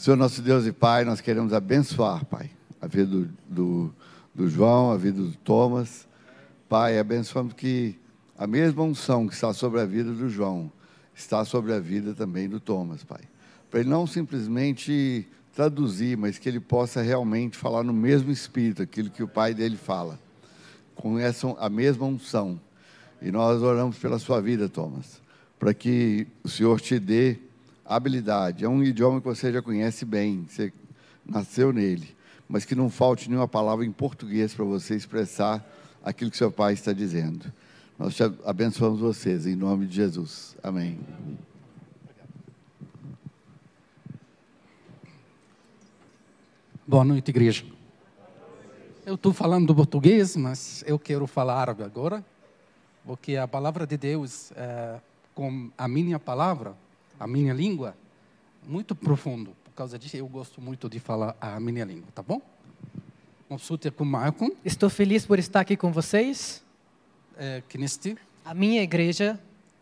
Senhor nosso Deus e Pai, nós queremos abençoar, Pai, a vida do, do, do João, a vida do Thomas. Pai, abençoamos que a mesma unção que está sobre a vida do João está sobre a vida também do Thomas, Pai. Para ele não simplesmente traduzir, mas que ele possa realmente falar no mesmo espírito aquilo que o pai dele fala, com essa a mesma unção. E nós oramos pela sua vida, Thomas, para que o Senhor te dê habilidade. É um idioma que você já conhece bem, você nasceu nele, mas que não falte nenhuma palavra em português para você expressar aquilo que seu pai está dizendo. Nós te abençoamos vocês, em nome de Jesus. Amém. Boa noite, igreja. Eu estou falando português, mas eu quero falar árabe agora, porque a palavra de Deus, é, com a minha palavra, a minha língua, muito profundo. Por causa disso, eu gosto muito de falar a minha língua, tá bom? مبسوط يكون معاكم Estou feliz por estar aqui com vocês, آه، كنيستي a minha igreja,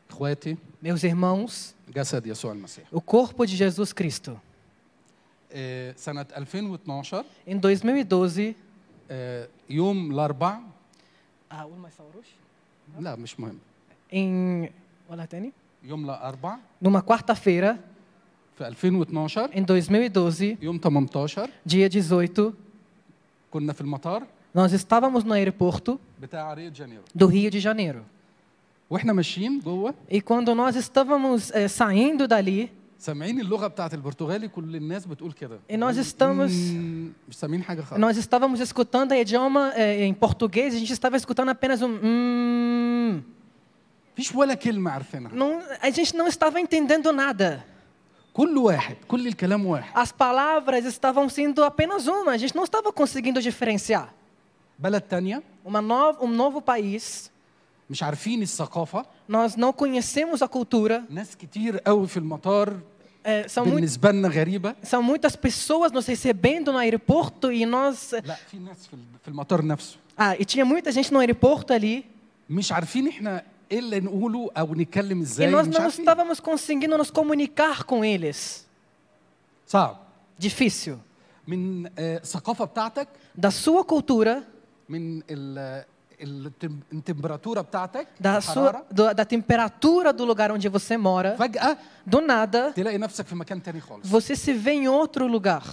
اخواتي meus irmãos, جسد يسوع المسيح o corpo de Jesus Cristo. آه، سنة 2012 Em 2012, آه، يوم الأربع ah, o mais sauros? لا مش مهم em olha تاني يوم الأربع numa quarta-feira, في 2012 em 2012, يوم 18 dia 18, كنا في المطار nós estávamos no aeroporto بتاع ريو دي جانيرو do Rio de Janeiro. واحنا ماشيين جوه E quando nós estávamos eh, saindo dali, سامعين اللغه بتاعت البرتغالي كل الناس بتقول كده E nós estamos- مم، مش سامعين حاجه خالص nós estávamos escutando a idioma eh, em português, a gente estava escutando apenas um hum. Não, a gente não estava entendendo nada. كل واحد كل الكلام واحد As palavras estavam sendo apenas uma, a gente não estava conseguindo diferenciar. بلد تانية Uma nova, um novo país, مش عارفين الثقافه nós não conhecemos a cultura, ناس كتير قوي في المطار eh, são, muito, بالنسبه لنا غريبه são muitas pessoas nos recebendo no aeroporto e nós. لا في ناس في في المطار نفسه Ah, e tinha muita gente no aeroporto ali مش عارفين احنا ايه اللي نقوله او نتكلم e ازاي nós مش não عارفين estávamos conseguindo nos comunicar com eles. صعب Difícil. من آه، الثقافه بتاعتك Da sua cultura, من ال- التم- التمبراتوره بتاعتك da, الحرارة، sua, do- da temperatura do lugar onde você mora, فجاه do nada, تلاقي نفسك في مكان تاني خالص você se vê em outro lugar,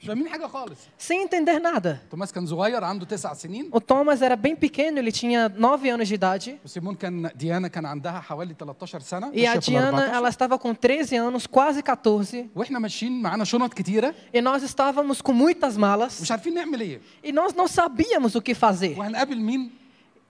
مش فاهمين حاجه خالص sem entender nada. توماس كان صغير عنده تسع سنين O Thomas era bem pequeno, ele tinha 9 anos de idade. وسيمون كان ديانا كان عندها حوالي 13 سنه E a ماشية في ال Diana, 14. ela estava com 13 anos, quase 14. واحنا ماشيين معانا شنط كتيره E nós estávamos com muitas malas. مش عارفين نعمل ايه E nós não sabíamos o que fazer. وهنقابل مين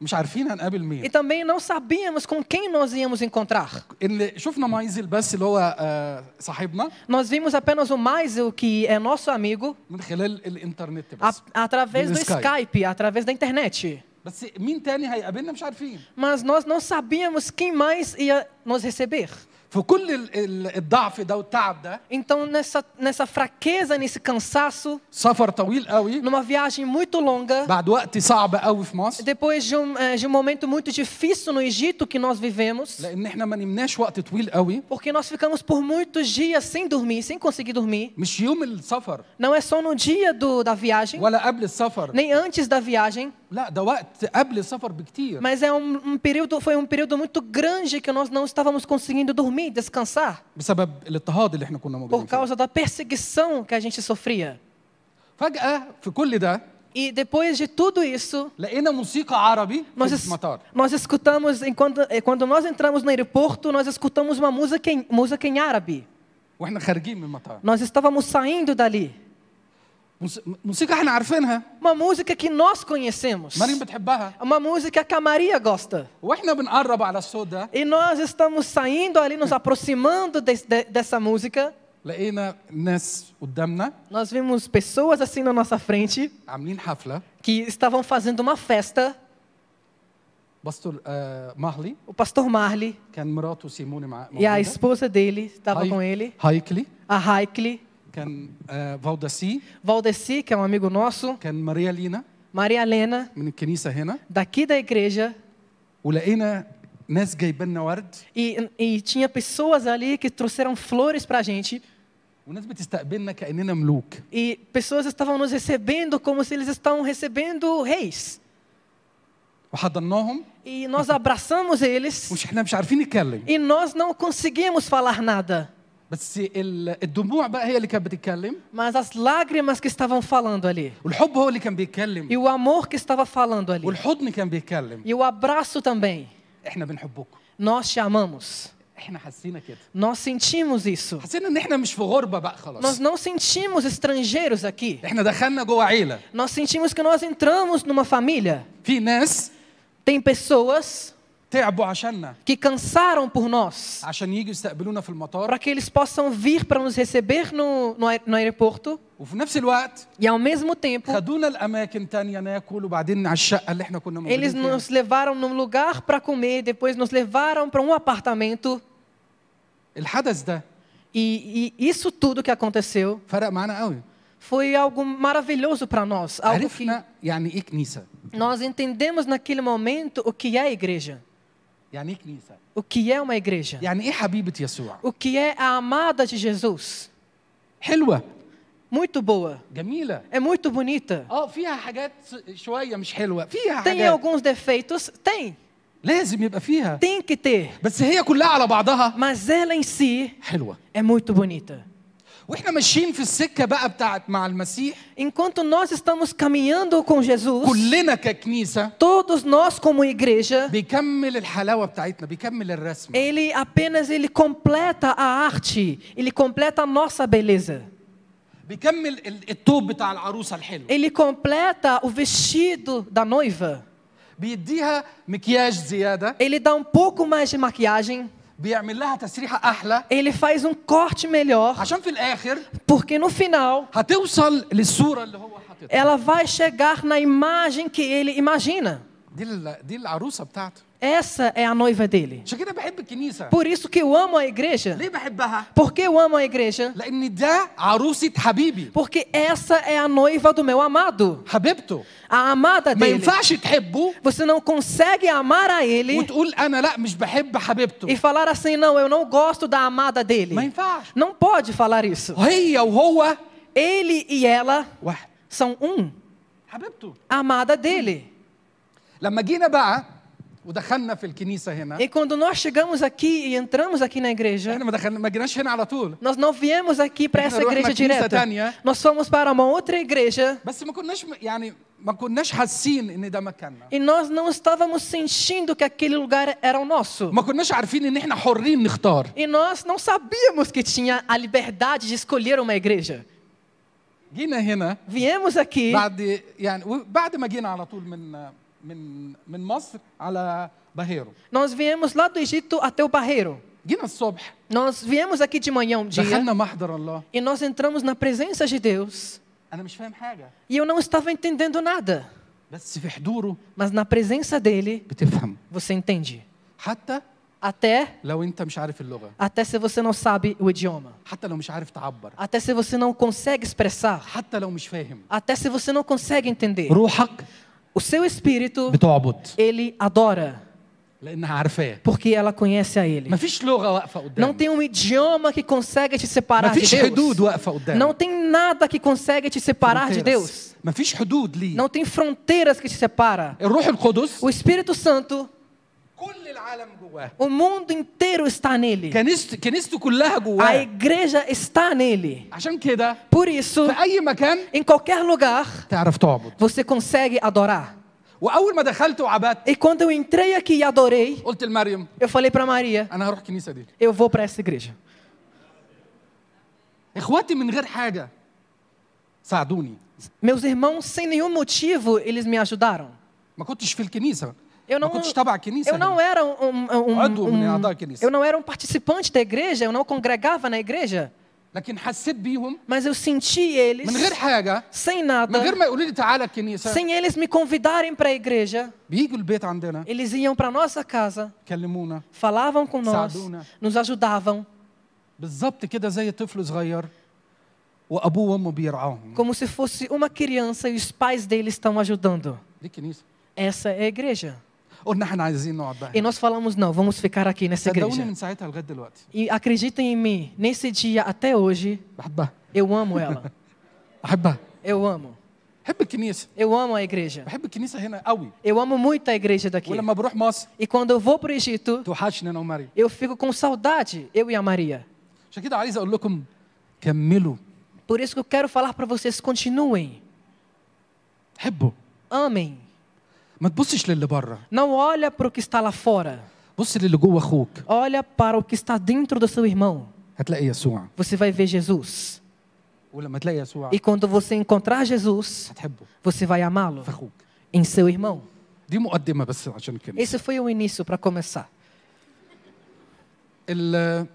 مش عارفين هنقابل E مين também não sabíamos com quem nós íamos encontrar. اللي شفنا مايزل بس اللي هو آه، صاحبنا Nós vimos apenas o mais, o que é nosso amigo, من خلال الانترنت a- بس através do Skype. Skype, através da internet. بس مين تاني هيقابلنا مش عارفين Mas nós não sabíamos quem mais ia nos receber. Então nessa nessa fraqueza, nesse cansaço, numa viagem muito longa, depois de um, eh, de um momento muito difícil no Egito que nós vivemos, porque nós ficamos por muitos dias sem dormir, sem conseguir dormir. Não é só no dia do, da viagem, nem antes da viagem. لا ده وقت قبل السفر بكتير mas é um, um período, foi um período muito grande que nós não estávamos conseguindo dormir, descansar, بسبب الاضطهاد اللي احنا كنا موجودين por فيه causa da perseguição que a gente sofria. فجأة في كل ده E depois de tudo isso, لقينا موسيقى عربي nós, في es- المطار nós escutamos, enquanto, eh, quando nós entramos no aeroporto, nós escutamos uma música em, música em árabe. واحنا خارجين من المطار Nós estávamos saindo dali. موس- موسيقى احنا عارفينها Uma música que nós conhecemos. مريم بتحبها Uma música que a Maria gosta. واحنا بنقرب على الصوت ده E nós estamos saindo ali, nos aproximando des- de- dessa música. لقينا ناس قدامنا Nós vimos pessoas assim na nossa frente عاملين حفله que estavam fazendo uma festa. بسطوا آه مهلي O pastor Marley كان مراته سيموني مع e a موجودة. esposa dele estava هاي- com ele. هايكلي A Raikli, كان آه فالدسي Valdeci, que é um amigo nosso. كان ماريا لينا Maria Helena, من الكنيسه هنا daqui da igreja. ولقينا ناس جايبين لنا ورد E, e tinha pessoas ali que trouxeram flores para a gente. والناس بتستقبلنا كاننا ملوك E pessoas estavam nos recebendo como se eles estavam recebendo reis. وحضناهم E nós abraçamos eles مش احنا مش عارفين نتكلم e nós não conseguimos falar nada. بس ال- الدموع بقى هي اللي كانت بتتكلم Mas as lágrimas que estavam falando ali, والحب هو اللي كان بيتكلم e o amor que estava falando ali, والحضن كان بيتكلم e o abraço também. احنا بنحبكم Nós te amamos. احنا حسينا كده Nós sentimos isso. حسينا ان احنا مش في غربه بقى Nós خلاص não sentimos estrangeiros aqui. احنا دخلنا جوه عيله Nós sentimos que nós entramos numa família. في ناس Tem pessoas تعبوا عشاننا que cansaram por nós, para que eles possam vir para nos receber no, no, no aeroporto. e ao mesmo tempo, eles nos levaram num lugar para comer, depois nos levaram para um apartamento. E, e isso tudo que aconteceu foi algo maravilhoso para nós. Algo que nós entendemos naquele momento o que é a igreja. o que é uma igreja, يعني ايه حبيبه يسوع o que é a amada de Jesus. حلوه Muito boa, جميله é muito bonita. اه فيها حاجات شويه مش حلوه فيها Tem حاجات alguns defeitos? Tem, لازم يبقى فيها tem que ter. بس هي كلها على بعضها Mas ela em si حلوه é muito bonita. واحنا ماشيين في السكه بقى بتاعت مع المسيح Enquanto nós estamos caminhando com Jesus, كلنا ككنيسه todos nós como igreja, بيكمل الحلاوه بتاعتنا بيكمل الرسمه ele apenas ele completa a arte, ele completa a nossa beleza. بيكمل ال- التوب بتاع العروسه الحلو Ele completa o vestido da noiva. بيديها مكياج زياده Ele dá um pouco mais de maquiagem, Ele faz um corte melhor. Porque no final ela vai chegar na imagem que ele imagina. دي ال- دي العروسه بتاعته Essa é a noiva dele. عشان كده بحب الكنيسه Por isso que eu amo a igreja. ليه بحبها Por que eu amo a igreja? لان ده عروسه حبيبي Porque essa é a noiva do meu amado, حبيبته a amada ما dele. ينفعش تحبه Você não consegue amar a ele وتقول انا لا مش بحب حبيبته e falar assim, não, eu não gosto da amada dele. ما ينفعش Não pode falar isso. هي وهو Ele e ela واحد são um, حبيبته a amada dele. لما جينا بقى ودخلنا في الكنيسه هنا E quando nós chegamos aqui e entramos aqui na igreja, احنا ما دخلنا ما جيناش هنا على طول nós não viemos aqui para Eles essa foram igreja na knisset direta. tânia. Nós fomos para uma outra igreja بس ما كناش م- يعني ما كناش حاسين ان ده مكاننا e nós não estávamos sentindo que aquele lugar era o nosso. ما كناش عارفين ان احنا حرين نختار E nós não sabíamos que tinha a liberdade de escolher uma igreja. جينا هنا Viemos aqui, بعد يعني و- بعد ما جينا على طول من Nós viemos lá do Egito até o Barreiro. Nós viemos aqui de manhã um dia. E nós entramos na presença de Deus. E eu não estava entendendo nada. Mas na presença dele, você entende. Até Até se você não sabe o idioma. Até se você não consegue expressar. Até se você não consegue entender. روحك O seu espírito, بتعبد ele adora. لانها عارفاه Porque ela conhece a ele. مفيش لغه واقفه Não قدامك tem um idioma que consegue te separar de مفيش حدود Deus. واقفه قدامك Não tem nada que consegue te separar de Deus. مفيش حدود ليه Não tem fronteiras que te separa. الروح القدس O Espírito Santo, كل العالم جواه o mundo inteiro está nele. A igreja está nele. Por isso, em qualquer lugar, você consegue adorar. E quando eu entrei aqui e adorei, eu falei para Maria, eu vou para essa igreja. Meus irmãos, sem nenhum motivo, eles me ajudaram. Eu não, eu não era um, um, um, um, eu não era um participante da igreja, eu não congregava na igreja. Mas eu senti eles sem nada, sem eles me convidarem para a igreja. Eles iam para nossa casa, falavam com nós, nos ajudavam. Como se fosse uma criança e os pais deles estão ajudando. Essa é a igreja. قلنا احنا عايزين نقعد بقى E هنا. nós falamos, não, vamos ficar aqui nessa صدقوني igreja. من ساعتها لغايه دلوقتي E acreditem em mim, nesse dia até hoje, بحبها eu amo ela. بحبها Eu amo. بحب الكنيسه Eu amo a igreja. بحب الكنيسه هنا قوي Eu amo muito a igreja daqui. ولما بروح مصر E quando eu vou para o Egito, توحشني انا ومريم eu fico com saudade, eu e a Maria. عشان كده عايز اقول لكم كملوا Por isso que eu quero falar para vocês, continuem, حبوا amem. ما تبصش للي بره Não olha para o que está lá fora. بص للي جوه اخوك Olha para o que está dentro do seu irmão. هتلاقي يسوع Você vai ver Jesus. ولما تلاقي يسوع E quando você encontrar Jesus, هتحبه você vai amá-lo في اخوك em seu irmão. دي مقدمه بس عشان كده Esse foi o início para começar. ال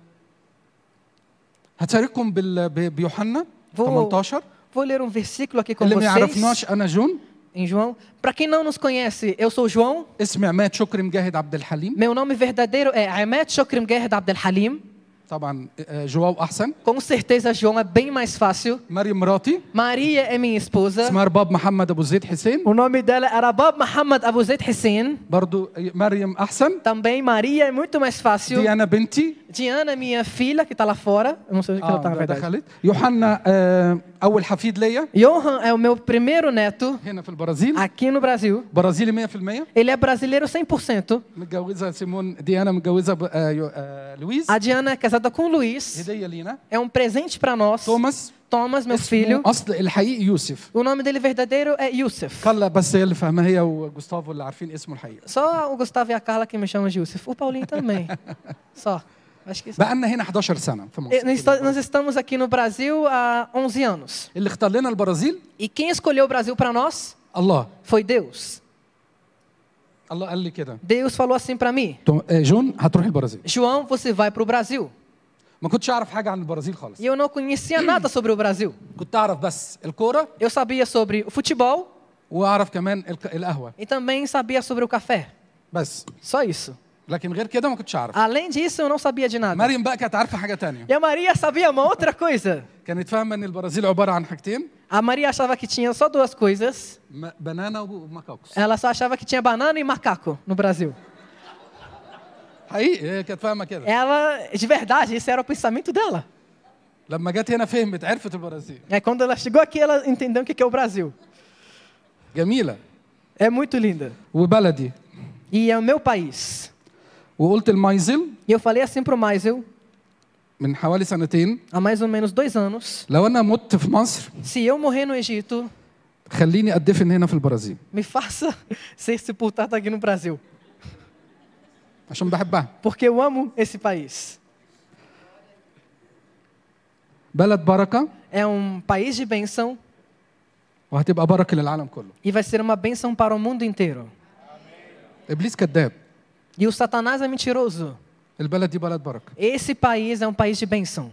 هتشارككم بال... ب- بيوحنا Vou, 18 vou ler um versículo aqui com اللي ما vocês يعرفناش انا جون em João. Para quem não nos conhece, eu sou João. Meu nome verdadeiro é Ahmed Shokrim Gerhard Abdel Halim. طبعا آه، جواو احسن Com certeza, João é bem mais fácil. مريم مراتي Maria é minha esposa. اسمها رباب محمد ابو زيد حسين O nome dela era Bab Muhammad Abu Zaid Hussein. برضو مريم احسن Também Maria é muito mais fácil. دي انا بنتي Diana é minha filha, que está lá fora. Eu não sei o que ela اه está, na ده verdade. دخلت يوحنا آه، اول حفيد ليا Johan é o meu primeiro neto هنا في البرازيل aqui no Brasil. برازيلي 100% Ele é brasileiro 100%. متجوزه سيمون ديانا متجوزه ب- آه، يو- آه، لويز A Diana é casada com o Luiz. هديه لينا É um presente para nós. توماس Thomas, meu اسمه filho. اصل الحقيقي يوسف O nome dele verdadeiro é Yusuf. كلا بس هي اللي فاهمه هي وجوستافو اللي عارفين اسمه الحقيقي Só o Gustavo e a Carla que me chamam de Yusuf. O Paulinho também. Só. Acho que بقى لنا هنا 11 سنه في Eh, مصر Nós esta- nós estamos aqui no Brasil há 11 anos. اللي اختار لنا البرازيل E quem escolheu o Brasil para nós الله foi Deus. الله قال لي كده Deus falou assim para mim: تو- آه، جون هتروح البرازيل João, você vai para o Brasil. ما كنتش اعرف حاجه عن البرازيل خالص E eu não conhecia nada sobre o Brasil. كنت اعرف بس الكوره Eu sabia sobre o futebol واعرف كمان الك- القهوه e também sabia sobre o café. بس Só isso. لكن غير كده ما كنتش اعرف Além disso, eu não sabia de nada. مريم بقى كانت عارفه حاجه تانية E a Maria sabia uma outra coisa. كانت فاهمه ان البرازيل عباره عن حاجتين A Maria achava que tinha só duas coisas. م- بنانا ومكاكوس Ela só achava que tinha banana e macaco no Brasil. حقيقي هي كانت فاهمه كده Ela, de verdade, esse era o pensamento dela. لما جت هنا فهمت عرفت البرازيل É quando ela chegou aqui, ela entendeu o que que é o Brasil. جميله É muito linda. وبلدي E é o meu país. وقلت المايزل E eu falei assim pro Maisel, من حوالي سنتين há mais ou menos dois anos, لو انا مت في مصر se eu morrer no Egito, خليني ادفن هنا في البرازيل me faça ser sepultado aqui no Brasil. عشان بحبها Porque eu amo esse país. بلد بركه É um país de bênção وهتبقى بركه للعالم كله e vai ser uma bênção para o mundo inteiro. ابليس كذاب E o Satanás é mentiroso. البلد دي بلد بركه Esse país é um país de bênção.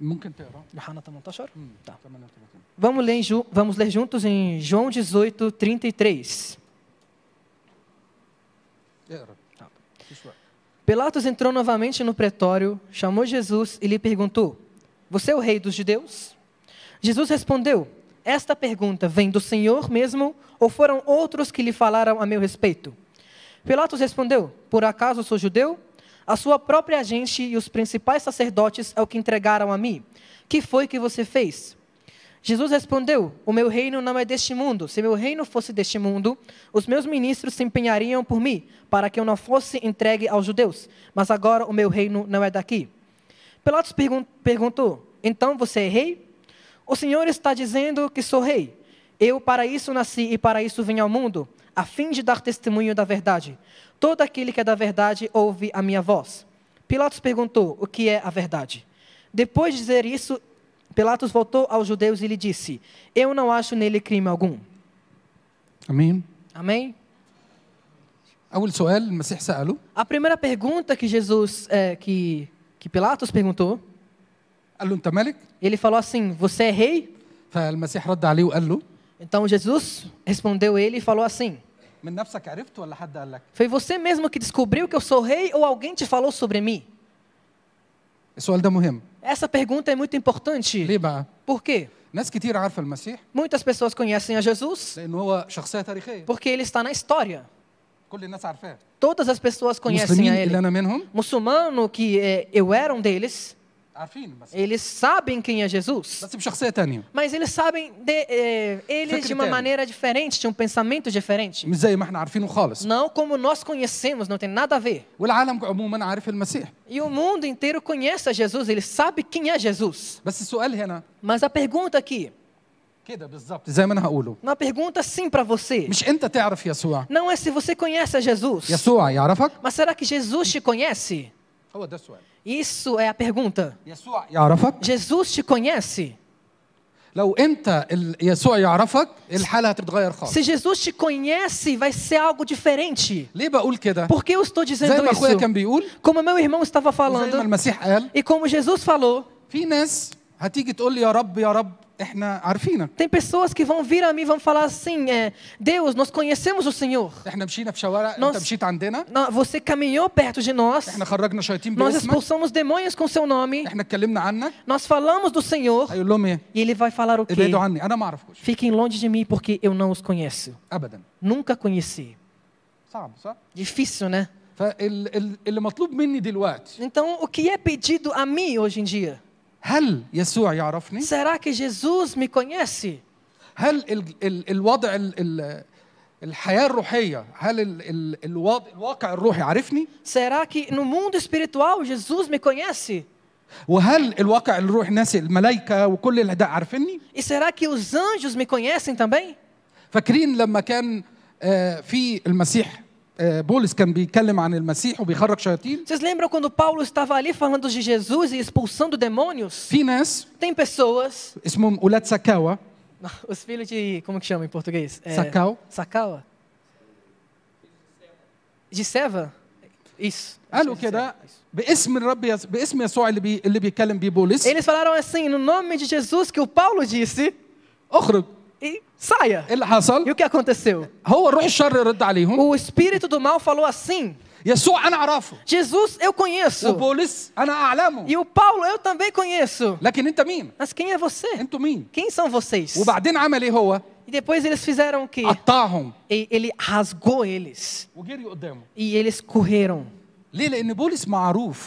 ممكن تقرا Johanna 18? Tá. 38. Vamos ler, em Ju- vamos ler juntos em João 18, 33. é. Pilatos entrou novamente no pretório, chamou Jesus e lhe perguntou: Você é o rei dos judeus? Jesus respondeu: Esta pergunta vem do Senhor mesmo ou foram outros que lhe falaram a meu respeito? Pilatos respondeu: Por acaso sou judeu? A sua própria gente e os principais sacerdotes é o que entregaram a mim. Que foi que você fez? Jesus respondeu: O meu reino não é deste mundo. Se meu reino fosse deste mundo, os meus ministros se empenhariam por mim, para que eu não fosse entregue aos judeus. Mas agora o meu reino não é daqui. Pilatos pergun perguntou: Então você é rei? O Senhor está dizendo que sou rei. Eu para isso nasci e para isso vim ao mundo, a fim de dar testemunho da verdade. Todo aquele que é da verdade ouve a minha voz. Pilatos perguntou: O que é a verdade? Depois de dizer isso, Pilatos voltou aos judeus e lhe disse: Eu não acho nele crime algum. Amém? Amém? A primeira pergunta que Jesus, é, que, que Pilatos perguntou. Ele falou assim: Você é rei? Então Jesus respondeu ele e falou assim: Foi você mesmo que descobriu que eu sou rei ou alguém te falou sobre mim? Essa pergunta é muito importante. Por quê? Muitas pessoas conhecem a Jesus porque ele está na história. Todas as pessoas conhecem a ele. Muçulmano que eh, eu era um deles. eles sabem quem é Jesus. بس بشخصيه تانية Mas eles sabem, de, eh, eles de uma Secretário. maneira diferente, de um pensamento diferente. مش زي ما احنا عارفينه خالص Não como nós conhecemos, não tem nada a ver. والعالم عموما عارف المسيح E o mundo inteiro conhece a Jesus, ele sabe quem é Jesus. بس السؤال هنا Mas a pergunta aqui, كده بالظبط زي ما انا هقوله uma pergunta sim para você. مش انت تعرف يسوع Não é se você conhece a Jesus, يسوع يعرفك mas será que Jesus te conhece? هو ده السؤال Isso é a pergunta. يسوع يعرفك Jesus te conhece? لو انت ال- يسوع يعرفك الحاله هتتغير خالص Se Jesus te conhece, vai ser algo diferente. ليه بقول كده Por que eu estou زي dizendo ما اخويا isso? كان بيقول Como meu irmão estava وزي ما falando, المسيح قال e como Jesus falou, في ناس هتيجي تقول لي يا رب يا رب احنا عارفينك Tem pessoas que vão vir a mim e vão falar assim, é, Deus, nós conhecemos o Senhor. Nós, você caminhou perto de nós. Nós expulsamos demônios com seu nome. Nós falamos do Senhor. E ele vai falar o quê? Fiquem longe de mim porque eu não os conheço. Nunca conheci. Difícil, né? Então, o que é pedido a mim hoje em dia? هل يسوع يعرفني Será que Jesus me conhece? هل ال ال الوضع ال ال الحياة الروحية هل ال ال الوضع الواقع الروحي عارفني Será que no mundo espiritual Jesus me conhece? وهل الواقع الروحي الناس الملائكة وكل اللي ده عارفيني E será que os anjos me conhecem também? فاكرين لما كان آه، في المسيح بولس كان بيتكلم عن المسيح وبيخرج شياطين Vocês lembram quando Paulo estava ali falando de Jesus e expulsando demônios? في ناس Tem pessoas, اسمهم اولاد سكاوى os filhos de. Como que chama em português? É, Sacau. Sacaua? De Seva? Isso. قالوا Acho que é de كده Seva, isso. باسم الرب يس... باسم يسوع اللي بي... اللي بيتكلم بيه بولس Eles falaram assim, no nome de Jesus que o Paulo disse, اخرج e Saia. E o que aconteceu? O espírito do mal falou assim. Jesus eu conheço. E o Paulo eu também conheço. Mas quem é você? Quem são vocês? E depois eles fizeram o quê? E ele rasgou eles. E eles correram.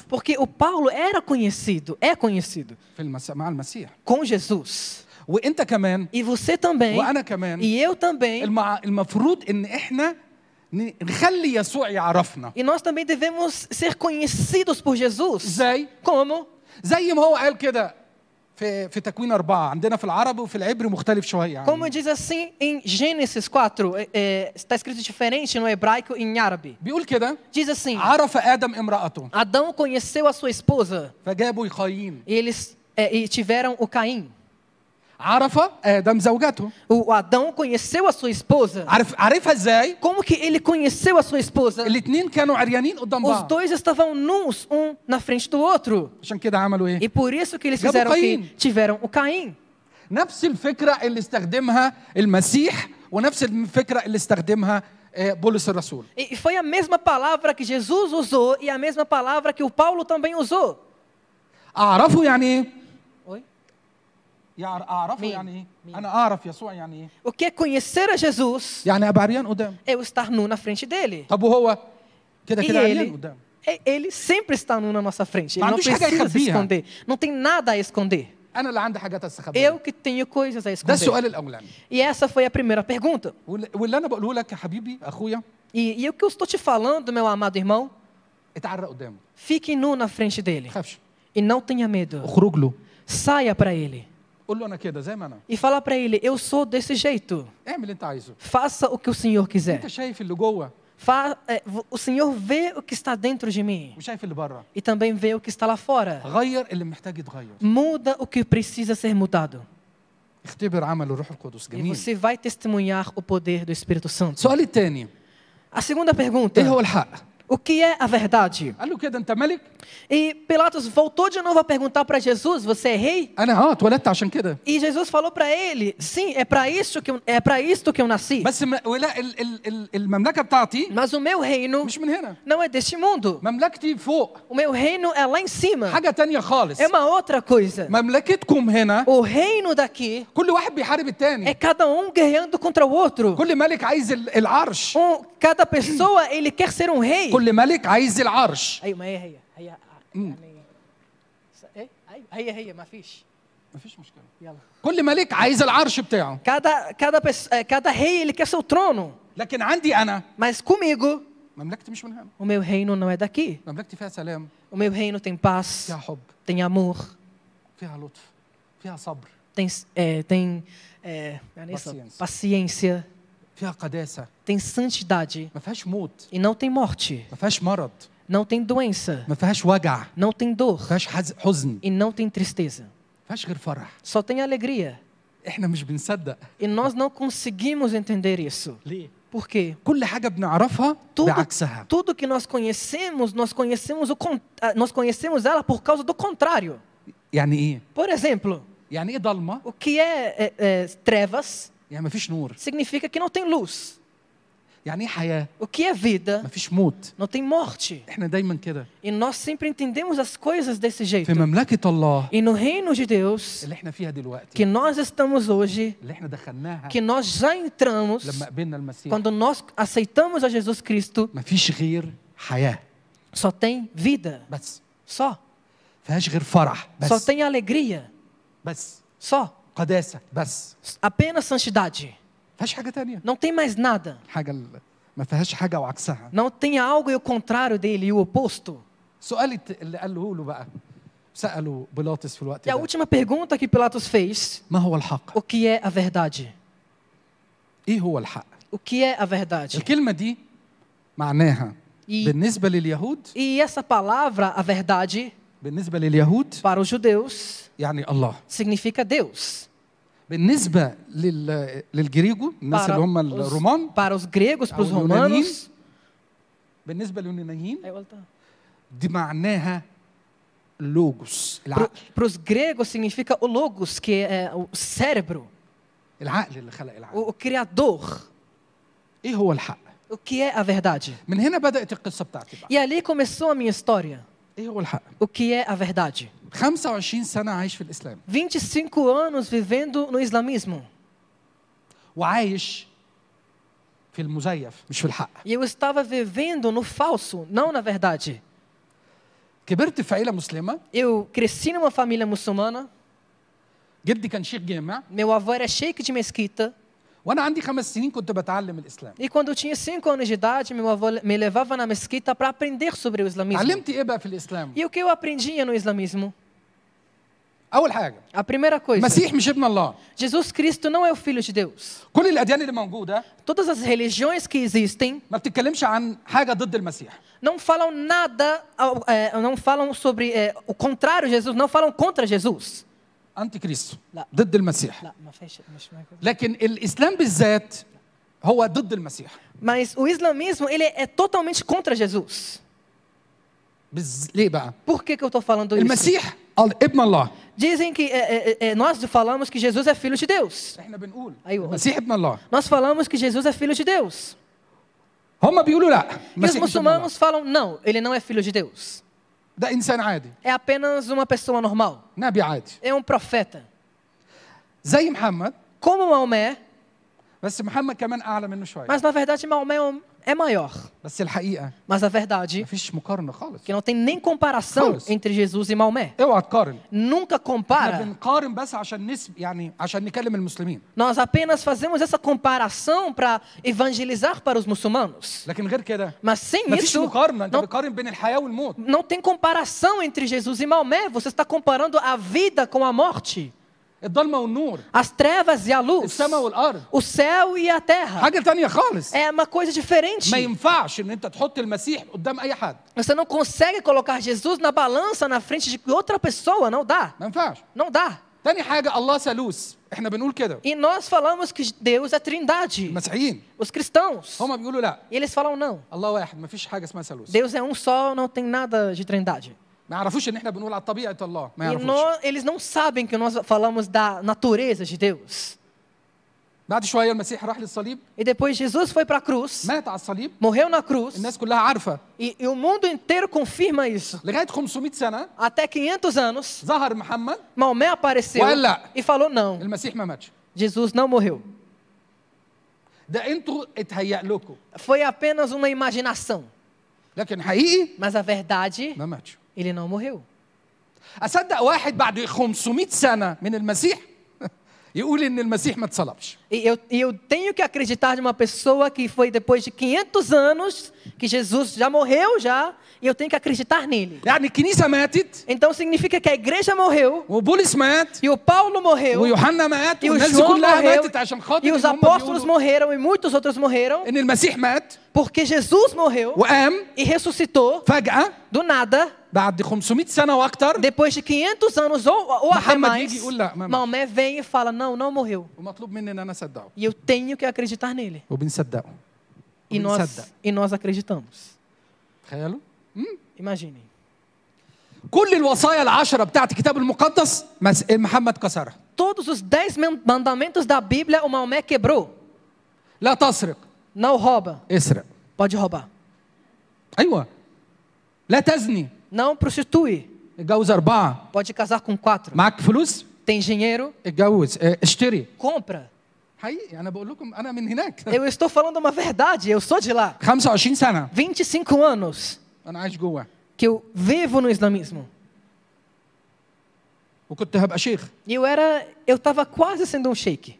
Porque o Paulo era conhecido, é conhecido. Com Jesus. وانت كمان E você também. وانا كمان E eu também. المع... المفروض ان احنا ن- نخلي يسوع يعرفنا E nós também devemos ser conhecidos por Jesus. ازاي Como? زي ما هو قال كده في في تكوين أربعة عندنا في العربي وفي العبري مختلف شوية يعني. Como diz assim em Gênesis 4, é, é, está escrito diferente no hebraico e em árabe. بيقول كده Diz assim: عرف آدم امرأته Adão conheceu a sua esposa فجابوا يقايين e eles é, e tiveram o Caim. عرف آدم زوجته O Adão conheceu a sua esposa. عارف عارفها ازاي Como que ele conheceu a sua esposa? الاثنين كانوا عريانين قدام Os بعض dois estavam nus, um na frente do outro. عشان كده عملوا ايه E por isso que eles Jabou fizeram o Caim. que tiveram o Caim. نفس الفكرة اللي استخدمها المسيح ونفس الفكرة اللي استخدمها آه، بولس الرسول E e foi a mesma palavra que Jesus usou e a mesma palavra que o Paulo também usou. أعرفه يعني ايه o que é conhecer a Jesus? Eu estar nu na frente dele. E ele, é, ele sempre está nu na nossa frente. Ele não precisa se esconder. Não tem nada a esconder. Eu que tenho coisas a esconder. E essa foi a primeira pergunta. E, e o que eu estou te falando, meu amado irmão? Fique nu na frente dele. E não tenha medo. Saia para ele. E fala para ele: Eu sou desse jeito. Faça o que o senhor quiser. Fa é, o Senhor vê o que está dentro de mim e também vê o que está lá fora. Muda o que precisa ser mudado. E você vai testemunhar o poder do Espírito Santo. A segunda pergunta. O que é a verdade? E Pilatos voltou de novo a perguntar para Jesus: Você é, é rei? E Jesus falou para ele: Sim, é para isso que é para isto que eu nasci. Mas o meu reino não é deste mundo. O meu reino é lá em cima. É uma outra coisa. O reino daqui é cada um guerreando contra o outro. Um, cada pessoa ele quer ser um rei. كل ملك عايز العرش ايوه ما هي هي هي يعني ايه ايوه هي هي ما فيش مفيش مشكله يلا كل ملك عايز العرش بتاعه cada cada pessoa, eh, cada rei ele quer seu trono لكن عندي انا mas comigo مملكتي مش من هنا o meu reino não é daqui مملكتي فيها سلام o meu reino tem paz فيها حب tem amor فيها لطف فيها صبر tem eh, tem eh, يعني isso, Paciência. paciência فيها قداسه tem santidade e não tem morte, não tem doença, não tem dor. E não tem tristeza. Só tem alegria. E nós não conseguimos entender isso. Por quê? Tudo, tudo que nós conhecemos, nós conhecemos, o, ah, nós conhecemos ela por causa do contrário. Por exemplo, o que é, é, é trevas? Significa que não tem luz. O que é vida? Não tem morte. E nós sempre entendemos as coisas desse jeito. E no reino de Deus, que nós estamos hoje, que nós já entramos, quando nós aceitamos a Jesus Cristo, só tem vida. Só. Só tem alegria. Só. قداسه بس Apenas santidade. فيهاش حاجه تانية Não tem mais nada. حاجه ال- ما فيهاش حاجه وعكسها Não tem algo e o contrário dele, e o oposto. سؤال الت- اللي قاله له بقى سالوا بيلاطس في الوقت E a ده última pergunta que Pilatos fez: ما هو الحق o que é a verdade? ايه هو الحق O que é a verdade? الكلمه دي معناها E, بالنسبه لليهود e essa palavra, a verdade, بالنسبة لليهود para os judeus, يعني الله significa Deus. بالنسبة لل... للجريجو الناس اللي هم الرومان para os gregos, para os romanos. بالنسبة لليونانيين. دي معناها لوجوس العقل Para os gregos significa o logos, que é o cérebro, العقل اللي خلق العقل o, criador. إيه هو الحق O que é a verdade? من هنا بدأت القصة بتاعتي بقى E ali começou a minha história. ايه هو الحق O que é a verdade? 25 سنه عايش في الاسلام 25 anos vivendo no islamismo. وعايش في المزيف مش في الحق E eu estava vivendo no falso, não na verdade. كبرت في عيله مسلمه Eu cresci numa família muçulmana. جدي كان شيخ جامع Meu avô era sheik de mesquita. E quando eu tinha cinco anos de idade, meu avô me levava na mesquita para aprender sobre o islamismo. E o que eu aprendia no islamismo? A primeira coisa. Jesus Cristo não é o filho de Deus. Todas as religiões que existem. Não falam nada, é, não falam sobre é, o contrário de Jesus, não falam contra Jesus. انتي كريستو لا. ضد المسيح لا ما فيش مش لكن الاسلام بالذات هو ضد المسيح Mas o islamismo ele é totalmente contra Jesus. بز... ليه بقى Por que, que eu estou falando isso? المسيح ال- ابن الله Dizem que é, é, é, nós falamos que Jesus é filho de Deus. احنا بنقول أيوة. المسيح ابن الله Nós falamos que Jesus é filho de Deus. هم بيقولوا لا E os المسيح مش ابن الله. muçulmanos falam não, ele não é filho de Deus. ده انسان عادي É apenas uma pessoa normal. نبي عادي É um profeta. زي محمد Como Maomé, بس محمد كمان اعلى منه شويه mas na verdade Maomé é maior. Mas a verdade é que não tem nem comparação entre Jesus e Maomé. Nunca compara. Nós apenas fazemos essa comparação para evangelizar para os muçulmanos. Mas sem isso, não, não tem comparação entre Jesus e Maomé. Você está comparando a vida com a morte. as trevas e a luz, السماء والارض o céu e a terra. حاجه تانية خالص É uma coisa diferente. ما ينفعش ان انت تحط المسيح قدام اي حد Você não consegue colocar Jesus na balança na frente de outra pessoa, não dá. ما ينفعش Não dá. تاني حاجه الله ثالوث احنا بنقول كده E nós falamos que Deus é trindade. المسيحيين Os cristãos. هم بيقولوا لا E eles falam não. الله واحد ما فيش حاجه اسمها ثالوث Deus é um só, não tem nada de trindade. Eles não sabem que nós falamos da natureza de Deus. E depois Jesus foi para a cruz. Morreu na cruz. E, e, o mundo inteiro confirma isso. Até 500 anos. Maomé apareceu. E falou não. Jesus não morreu. Foi apenas uma imaginação. Mas a verdade. ele não morreu. اصدق واحد بعد 500 سنه من المسيح يقول ان المسيح ما اتصلبش E eu, e eu tenho que acreditar de uma pessoa que foi depois de 500 anos, que Jesus já morreu já, e eu tenho que acreditar nele. يعني الكنيسه ماتت Então significa que a igreja morreu, وبولس مات e o Paulo morreu, ويوحنا مات e o والناس دي João كلها morreu, ماتت عشان خاطر e os إن هم apóstolos بيقولوا morreram, e muitos outros morreram, ان المسيح مات porque Jesus morreu وقام e ressuscitou فجاه do nada, بعد 500 سنه واكتر depois de 500 anos ou, ou até Muhammad mais. يجي يقول لا، ما ماتش. Maomé vem e fala: Não, não morreu. ومطلوب مني ان انا اصدقه E eu tenho que acreditar nele. وبنصدقه E nós, وبنصدق e nós acreditamos. تخيلوا Imaginem. كل الوصايا العشرة بتاعت الكتاب المقدس مس- محمد كسرها Todos os dez man- mandamentos da Bíblia o Maomé quebrou. لا تسرق Não rouba, اسرق pode roubar. ايوه لا تزني Não prostitui, اتجوز اربعه pode casar com quatro. معاك فلوس Tem dinheiro, اتجوز اه، اشتري compra. حقيقي انا بقول لكم انا من هناك Eu estou falando uma verdade, eu sou de lá. 25 سنه 25 anos انا عايش جوه que eu vivo no islamismo. وكنت هبقى شيخ E eu era, eu estava quase sendo um sheik.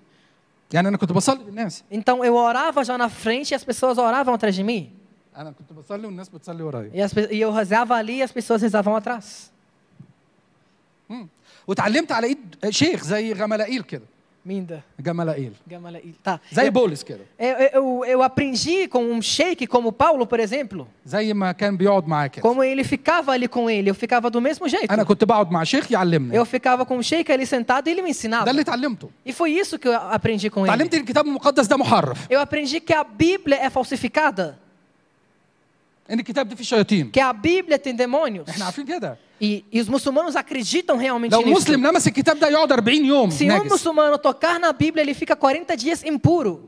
Então eu orava já na frente e as pessoas oravam atrás de mim. انا كنت بصلي والناس بتصلي ورايا E, as pe- e eu rezava ali e as pessoas rezavam atrás. واتعلمت على ايد شيخ زي غملائيل كده Minda, جملائيل Gamaliel. Tá. زي Eu, بولس كده eu, eu, eu aprendi com um sheik como Paulo, por exemplo, زي ما كان بيقعد معاه كده como ele ficava ali com ele, eu ficava do mesmo jeito. انا كنت بقعد مع شيخ يعلمني Eu ficava com o sheik ali sentado e ele me ensinava. ده اللي اتعلمته E foi isso que eu aprendi com اتعلمت ele. ان الكتاب المقدس ده محرف Eu aprendi que a Bíblia é falsificada, ان الكتاب ده فيه شياطين que a Bíblia tem demônios. احنا عارفين كده E, e os muçulmanos acreditam realmente لو nisso. مسلم لمس الكتاب ده يقعد 40 يوم Se um ناجس muçulmano tocar na Bíblia, ele fica 40 dias impuro.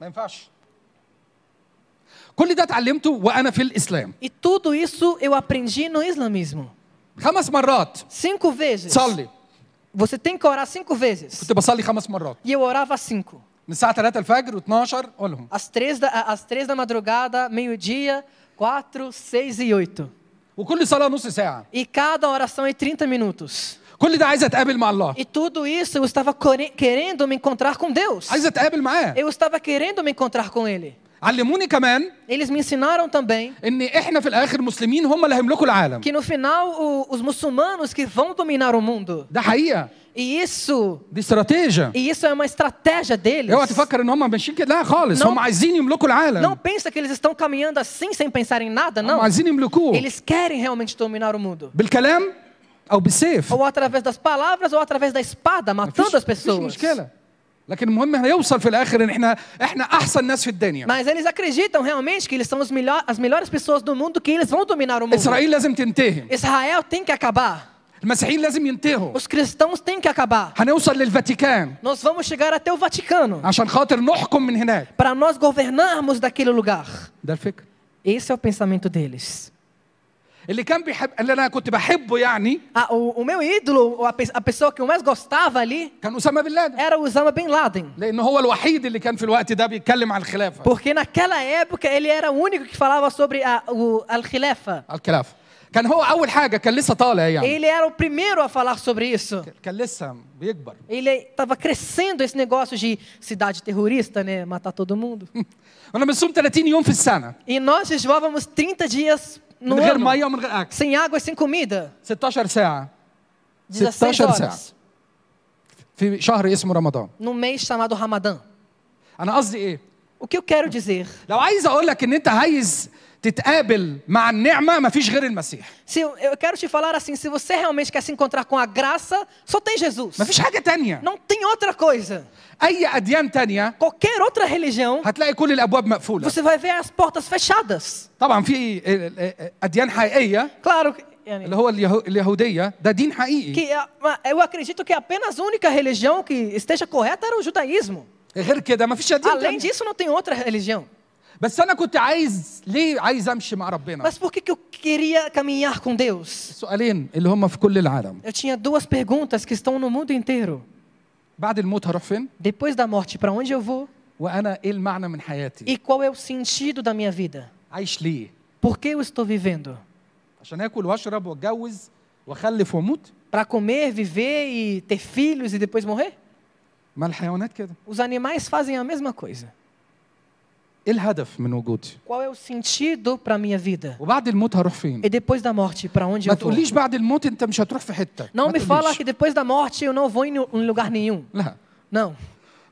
ما ينفعش كل ده اتعلمته وانا في الاسلام E tudo isso eu aprendi no islamismo. خمس مرات Cinco vezes. صلي Você tem que orar cinco vezes. كنت بصلي خمس مرات E eu orava cinco. من الساعه 3 الفجر و12 قولهم Às três da, às três da madrugada, meio-dia, quatro, seis e oito. وكل صلاه نص ساعه E cada oração é 30 minutos. كل ده عايز اتقابل مع الله E tudo isso eu estava core- querendo me encontrar com Deus. عايز اتقابل معاه Eu estava querendo me encontrar com Ele. علموني كمان Eles me ensinaram também ان احنا في الاخر مسلمين هم اللي هيملكوا العالم que no final o- os muçulmanos que vão dominar o mundo. ده حقيقه E isso, دي استراتيجيه e isso é uma estratégia deles. اوعى تفكر ان هم ماشيين كده لا خالص Não- هم عايزين يملكوا Não العالم pensa que eles estão caminhando assim sem pensar em nada, هم não. عايزين يملكوه Eles querem realmente dominar o mundo. بالكلام او بالسيف Ou através das palavras ou através da espada, matando as مفيش pessoas. مشكله لكن المهم هيوصل في الاخر ان احنا احنا احسن ناس في الدنيا Mas eles acreditam realmente que eles são os melhor, as melhores pessoas do mundo, que eles vão dominar o mundo. اسرائيل لازم تنتهي Israel tem que acabar. المسيحيين لازم ينتهوا Os cristãos têm que acabar. هنوصل للفاتيكان Nós vamos chegar até o Vaticano عشان خاطر نحكم من هناك para nós governarmos daquele lugar. ده الفكر Esse é o pensamento deles. اللي كان بيحب اللي انا كنت بحبه يعني Ah, o, o meu ídolo, ou a, pe- a pessoa que eu mais gostava ali, كان اسامه بن لادن era o Osama Bin Laden. لان هو الوحيد اللي كان في الوقت ده بيتكلم عن الخلافه Porque naquela época ele era o único que falava sobre a, o Al-Khilafa. على الخلافه كان هو اول حاجه كان لسه طالع يعني Ele era o primeiro a falar sobre isso. كان لسه بيكبر Ele estava crescendo esse negócio de cidade terrorista, né? Matar todo mundo. انا بنصوم 30 يوم في السنه E nós jejuávamos 30 dias no من غير ano, ميه ومن غير اكل sem água e sem comida. 16 ساعه 16 16 ساعة. horas. في شهر اسمه رمضان Num mês chamado Ramadã. انا قصدي ايه O que eu quero dizer? لو عايز اقول لك ان انت عايز تتقابل مع النعمه ما فيش غير المسيح Se eu, quero te falar assim, se você realmente quer se encontrar com a graça, só tem Jesus. ما فيش حاجة تانية Não tem outra coisa. اي اديان تانية Qualquer outra religião, هتلاقي كل الابواب مقفوله você vai ver as portas fechadas. طبعا في اديان حقيقيه Claro que, اللي هو اليهو- اليهوديه ده دين حقيقي que eu acredito que apenas a única religião que esteja correta era o judaísmo. غير كده ما فيش اديان Além disso, não tem outra religião. بس انا كنت عايز ليه عايز امشي مع ربنا Mas por que, que eu queria caminhar com Deus? سؤالين اللي هم في كل العالم Eu tinha duas perguntas que estão no mundo inteiro. بعد الموت هروح فين Depois da morte, para onde eu vou? وانا ايه المعنى من حياتي E qual é o sentido da minha vida? عايش ليه Por que eu estou vivendo? عشان اكل واشرب واتجوز واخلف واموت Para comer, viver e ter filhos e depois morrer? ما الحيوانات كده Os animais fazem a mesma coisa. ايه الهدف من وجودي Qual é o sentido para a minha vida? وبعد الموت هروح فين E depois da morte, para onde ما eu vou? تقوليش بعد الموت انت مش هتروح في حته Não ما me fala تقوليش. que depois da morte eu não vou em em lugar nenhum. لا Não.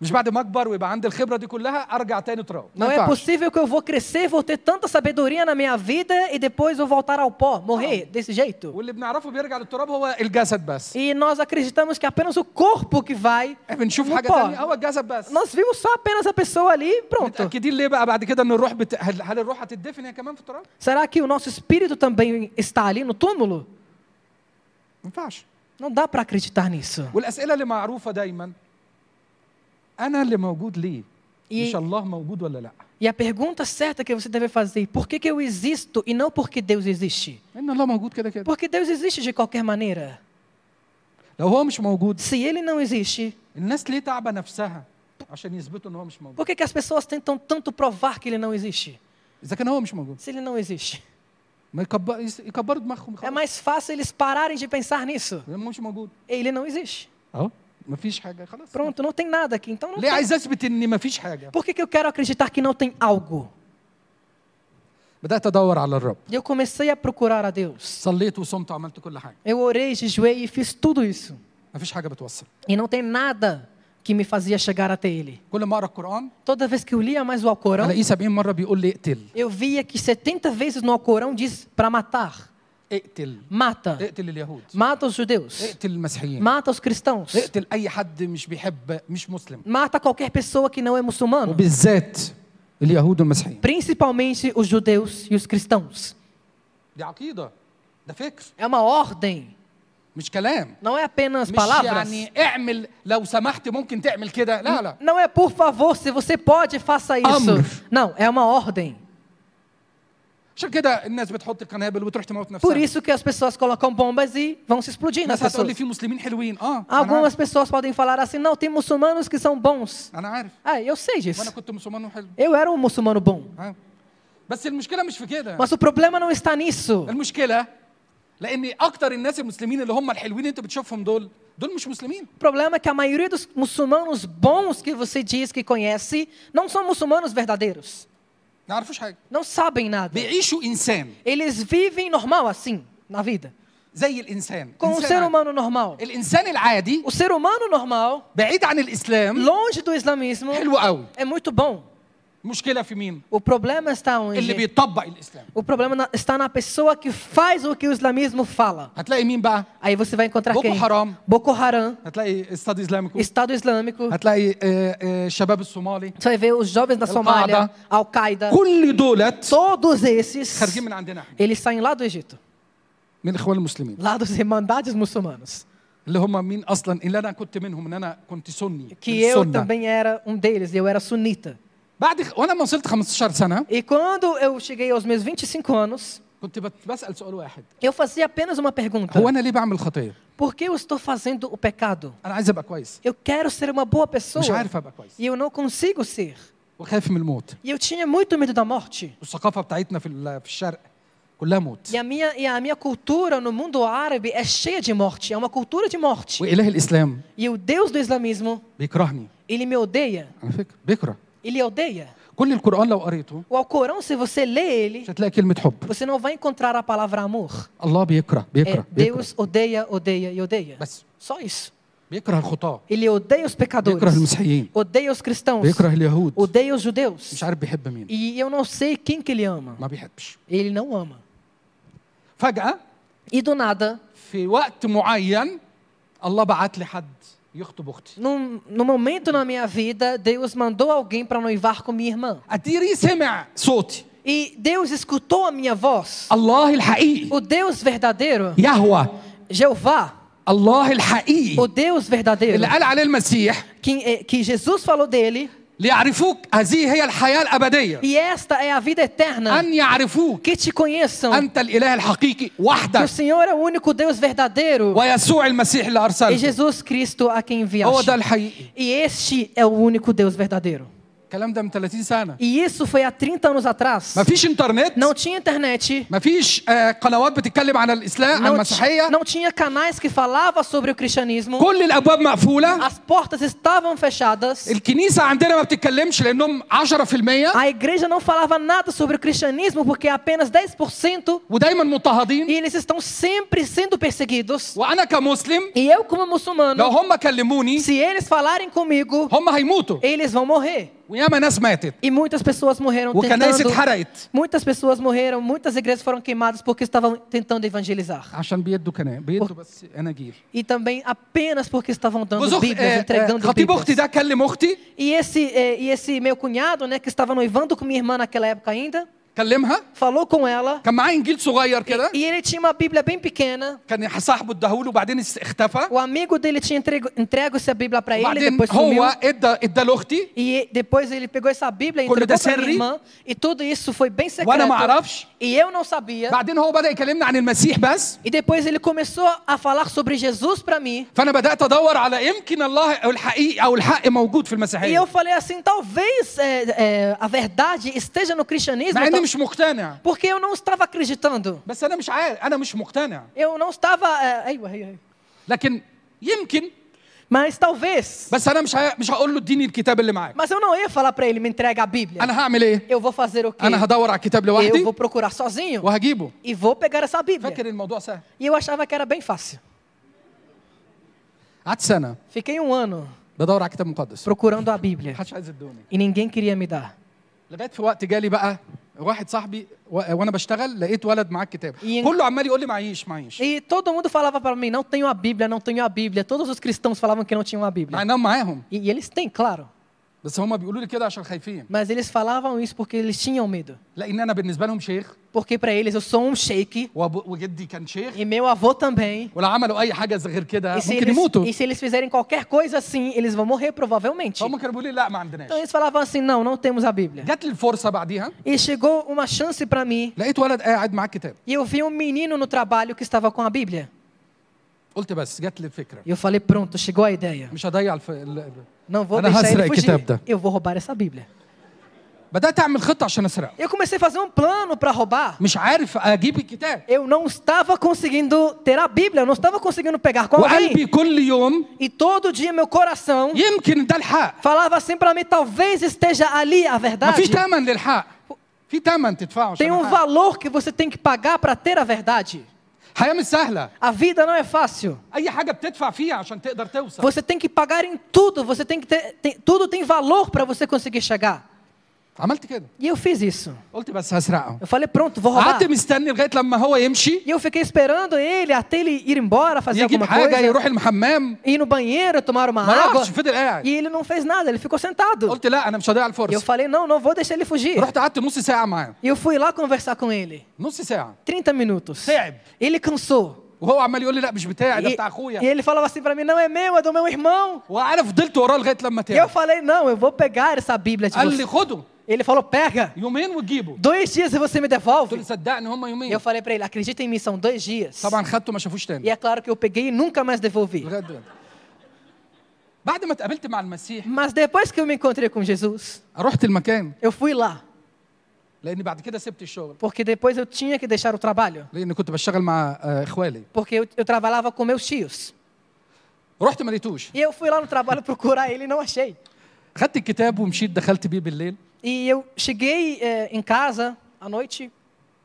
مش بعد ما اكبر ويبقى عندي الخبره دي كلها ارجع تاني تراب ما Não é ينفعش. possível que eu vou crescer, vou ter tanta sabedoria na minha vida e depois vou voltar ao pó, morrer desse jeito. واللي بنعرفه بيرجع للتراب هو الجسد بس E nós acreditamos que é apenas o corpo que vai بنشوف no حاجه pó. تانية هو الجسد بس Nós vimos só apenas a pessoa ali e pronto. متاكدين ليه بقى بعد كده ان الروح بت... هل هل الروح هتدفن هي كمان في التراب Será que o nosso espírito também está ali no túmulo? ما ينفعش Não dá para acreditar nisso. والاسئله اللي معروفه دايما e, e a pergunta certa que você deve fazer, por que, que eu existo e não porque Deus existe? Porque Deus existe de qualquer maneira. Se ele não existe, por que, que as pessoas tentam tanto provar que ele não existe? Se ele não existe. É mais fácil eles pararem de pensar nisso. Ele não existe. Oh? ما فيش حاجه خلاص Pronto, não tem nada aqui. Então não ليه tem. عايز اثبت ان ما فيش حاجه Por que, que eu quero acreditar que não tem algo? بدات ادور على الرب E eu comecei a procurar a Deus. صليت وصمت وعملت كل حاجه Eu orei, jejuei e fiz tudo isso. ما فيش حاجه بتوصل E não tem nada que me fazia chegar até Ele. كل ما اقرا القران Toda vez que eu lia mais o Alcorão, الاقيه 70 مره بيقول لي اقتل eu via que 70 vezes no Alcorão diz para matar. Mata. Mata os judeus. Mata os cristãos. Mata qualquer pessoa que não é muçulmano. Principalmente os judeus e os cristãos. É uma ordem. Não é apenas palavras. Não é por favor, se você pode, faça isso. Não, é uma ordem. Por نفسها isso que as pessoas colocam bombas e vão se explodir nas الناس هتقول pessoas. لي في مسلمين حلوين اه انا Algumas عارف, pessoas podem falar assim: não, tem muçulmanos que são bons. أنا عارف. Ah, eu sei disso. وانا كنت مسلمان وحلو Eu era um muçulmano bom. ها بس المشكله مش في كده Mas o problema não está nisso. المشكله لان اكتر الناس المسلمين اللي هم الحلوين اللي انت بتشوفهم دول دول مش مسلمين O problema é que a maioria dos muçulmanos bons que você diz que conhece não são muçulmanos verdadeiros. ما يعرفوش حاجة Não sabem nada. بيعيشوا انسان Eles vivem normal assim, na vida. زي الانسان Com um إنسان ser humano normal. الانسان العادي O ser humano normal, بعيد عن الاسلام longe do islamismo, حلو قوي é muito bom. المشكله في مين O problema está اللي onde? بيطبق الاسلام O problema na- está na pessoa que faz o que o islamismo fala. هتلاقي مين بقى Aí você vai encontrar Boko quem? Haram. Boko Haram, هتلاقي استاد اسلامكو Estado Islâmico. هتلاقي آه، آه، الشباب الصومالي Você vai ver os jovens da Somália, Al-Qaeda. كل دولت Todos esses, خارجين من عندنا احنا eles saem lá do Egito. من الاخوان المسلمين Lá dos Irmandades Muçulmanos. اللي هم مين اصلا اللي انا كنت منهم ان انا كنت سني Que eu السنة. também era um deles, eu era sunita. e quando eu cheguei aos meus 25 anos, eu fazia apenas uma pergunta. Por que eu estou fazendo o pecado? Eu quero ser uma boa pessoa. E eu não consigo ser. E eu tinha muito medo da morte. E a, minha, e a minha cultura no mundo árabe é cheia de morte, é uma cultura de morte. E o Deus do islamismo, ele me odeia. Ele odeia. كل القران لو قريته O Alcorão, se você lê ele, مش هتلاقي كلمه حب você não vai encontrar a palavra amor. الله بيكره É, بيكره بيكره Deus odeia, odeia e odeia. بس Só isso. بيكره الخطاه Ele odeia os بيكره pecadores, المسيحيين odeia os cristãos, بيكره اليهود odeia os judeus. مش عارف بيحب مين E eu não sei quem que ele ama. ما بيحبش Ele não ama. فجاه E do nada, في وقت معين الله بعت لي حد يخطب اختي num, num momento na minha vida, Deus mandou alguém para noivar com minha irmã. اتيري سمع صوتي E Deus escutou a minha voz. الله الحقيقي O Deus verdadeiro, يهوى Jeová, الله الحقيقي o Deus verdadeiro, اللي قال عليه المسيح que, eh, que Jesus falou dele, ليعرفوك هذه هي الحياة الأبدية e esta é a vida eterna, أن يعرفوك que te conheçam, أنت الإله الحقيقي que o وحدك Senhor é o único Deus verdadeiro ويسوع المسيح اللي e أرسله Jesus Cristo a quem هو enviaste. ده الحقيقي E este é o único Deus verdadeiro. E isso foi há 30 anos atrás. Não tinha internet. Não, não tinha canais que falavam sobre o cristianismo. As portas estavam fechadas. A igreja não falava nada sobre o cristianismo porque é apenas 10%. E eles estão sempre sendo perseguidos. E eu como muçulmano. Se eles falarem comigo. Eles vão morrer. E muitas pessoas morreram tentando. Muitas pessoas morreram, muitas igrejas foram queimadas porque estavam tentando evangelizar. Por... E também apenas porque estavam dando Bíblias, entregando Bíblias. E esse, é, e esse meu cunhado, né, que estava noivando com minha irmã naquela época ainda. كلمها falou com ela. كان معاه انجيل صغير كده E ele tinha uma Bíblia bem pequena. كان صاحبه اداهوله وبعدين اختفى O amigo dele tinha entrego, entregue essa Bíblia para ele, وبعدين depois sumiu. هو ادى ادى لاختي E depois ele pegou essa Bíblia e Quando entregou ده para minha سري. irmã. E tudo isso foi bem وانا ما secreto. اعرفش E eu não sabia. بعدين هو بدا يكلمنا عن المسيح بس E depois ele começou a falar sobre Jesus para mim. فانا بدات ادور على يمكن الله أو الحقيقي أو الحق موجود في E المسيحيه eu falei assim, talvez é, é, a verdade esteja no cristianismo. مع tal- مش مقتنع Porque eu não estava acreditando. بس أنا مش عارف أنا مش مقتنع Eu não estava. É, أيوة, أيوة. لكن يمكن Mas talvez. بس انا مش ه... مش هقول له اديني الكتاب اللي معاك Mas eu não ia falar para ele, me entrega a Bíblia. انا هعمل ايه Eu vou fazer o quê? انا هدور على الكتاب Eu لوحدي vou procurar sozinho وهجيبه e vou pegar essa Bíblia. فاكر الموضوع سهل E eu achava que era bem fácil. قعدت سنه Fiquei um ano بدور على الكتاب المقدس procurando a Bíblia محدش عايز يدوني e ninguém queria me dar. لغايه في وقت جالي بقى واحد صاحبي. وأنا بشتغل لقيت ولد معاه الكتاب E- كله عمال يقول لي معيش معيش E todo mundo falava para mim, não tenho a Bíblia, não tenho a Bíblia. Todos os cristãos falavam que não tinham a مع Bíblia. انهم معاهم E, e eles têm, claro. بس هم بيقولوا لي كده عشان خايفين Mas eles falavam isso porque eles tinham medo. لأن أنا بالنسبة لهم شيخ porque para eles eu sou um sheik. E meu avô também. E se, eles, e se eles fizerem qualquer coisa assim, eles vão morrer provavelmente. Então eles falavam assim, não, não temos a Bíblia. E chegou uma chance para mim. E eu vi um menino no trabalho que estava com a Bíblia. E eu falei, pronto, chegou a ideia. Não vou deixar ele fugir. Eu vou roubar essa Bíblia. بدات اعمل خطه عشان اسرقه Eu comecei a fazer um plano para roubar. مش عارف اجيب الكتاب Eu não estava conseguindo ter a Bíblia, eu não estava conseguindo pegar com وقلبي alguém. كل يوم E todo dia meu coração يمكن ده الحق falava assim para mim, talvez esteja ali a ما verdade. في ثمن للحق في ثمن تدفعه Tem عشان um الحق. valor que você tem que pagar para ter a verdade. الحياه مش سهله A vida não é fácil. اي حاجه بتدفع فيها عشان تقدر توصل Você tem que pagar em tudo, você tem que ter, tem- tudo tem valor para você conseguir chegar. عملت كده E eu fiz isso. قلت بس هسرقه Eu falei, pronto, vou roubar. قعدت مستني لغايه لما هو يمشي E eu fiquei esperando ele até ele ir embora, fazer يجيب alguma حاجه coisa, يروح الحمام ir no banheiro, tomar uma ما água. راحش فضل قاعد E ele não fez nada, ele ficou sentado. قلت لا انا مش هضيع E eu الفرصه falei, não, não vou deixar ele fugir. رحت قعدت نص ساعه معاه E eu fui lá conversar com ele. نص ساعه 30 minutos. تعب Ele cansou. وهو عمال يقول لي لا مش بتاعي ده E, بتاع e اخويا ele falava assim pra mim, não é meu, é do meu irmão. وانا فضلت وراه لغايه لما E eu تعب falei, não, eu vou pegar essa Bíblia de قال لي você. خده Ele falou, pega. يومين وتجيبه Dois dias e você me قلت له devolve. صدقني هم E يومين eu falei pra ele, acredita em mim, são dois dias. طبعا خدته ما شافوش E تاني é claro que eu peguei e nunca mais devolvi. لغايه دلوقتي بعد ما اتقابلت مع المسيح Mas depois que eu me encontrei com Jesus, رحت المكان eu fui lá. لاني بعد كده سبت الشغل Porque depois eu tinha que deixar o trabalho. لاني كنت بشتغل مع آه، اخوالي Porque eu, eu trabalhava com meus tios. رحت ما لقيتوش E eu fui lá no trabalho procurar ele e não achei. خدت الكتاب ومشيت دخلت بيه بالليل E eu cheguei eh, em casa à noite,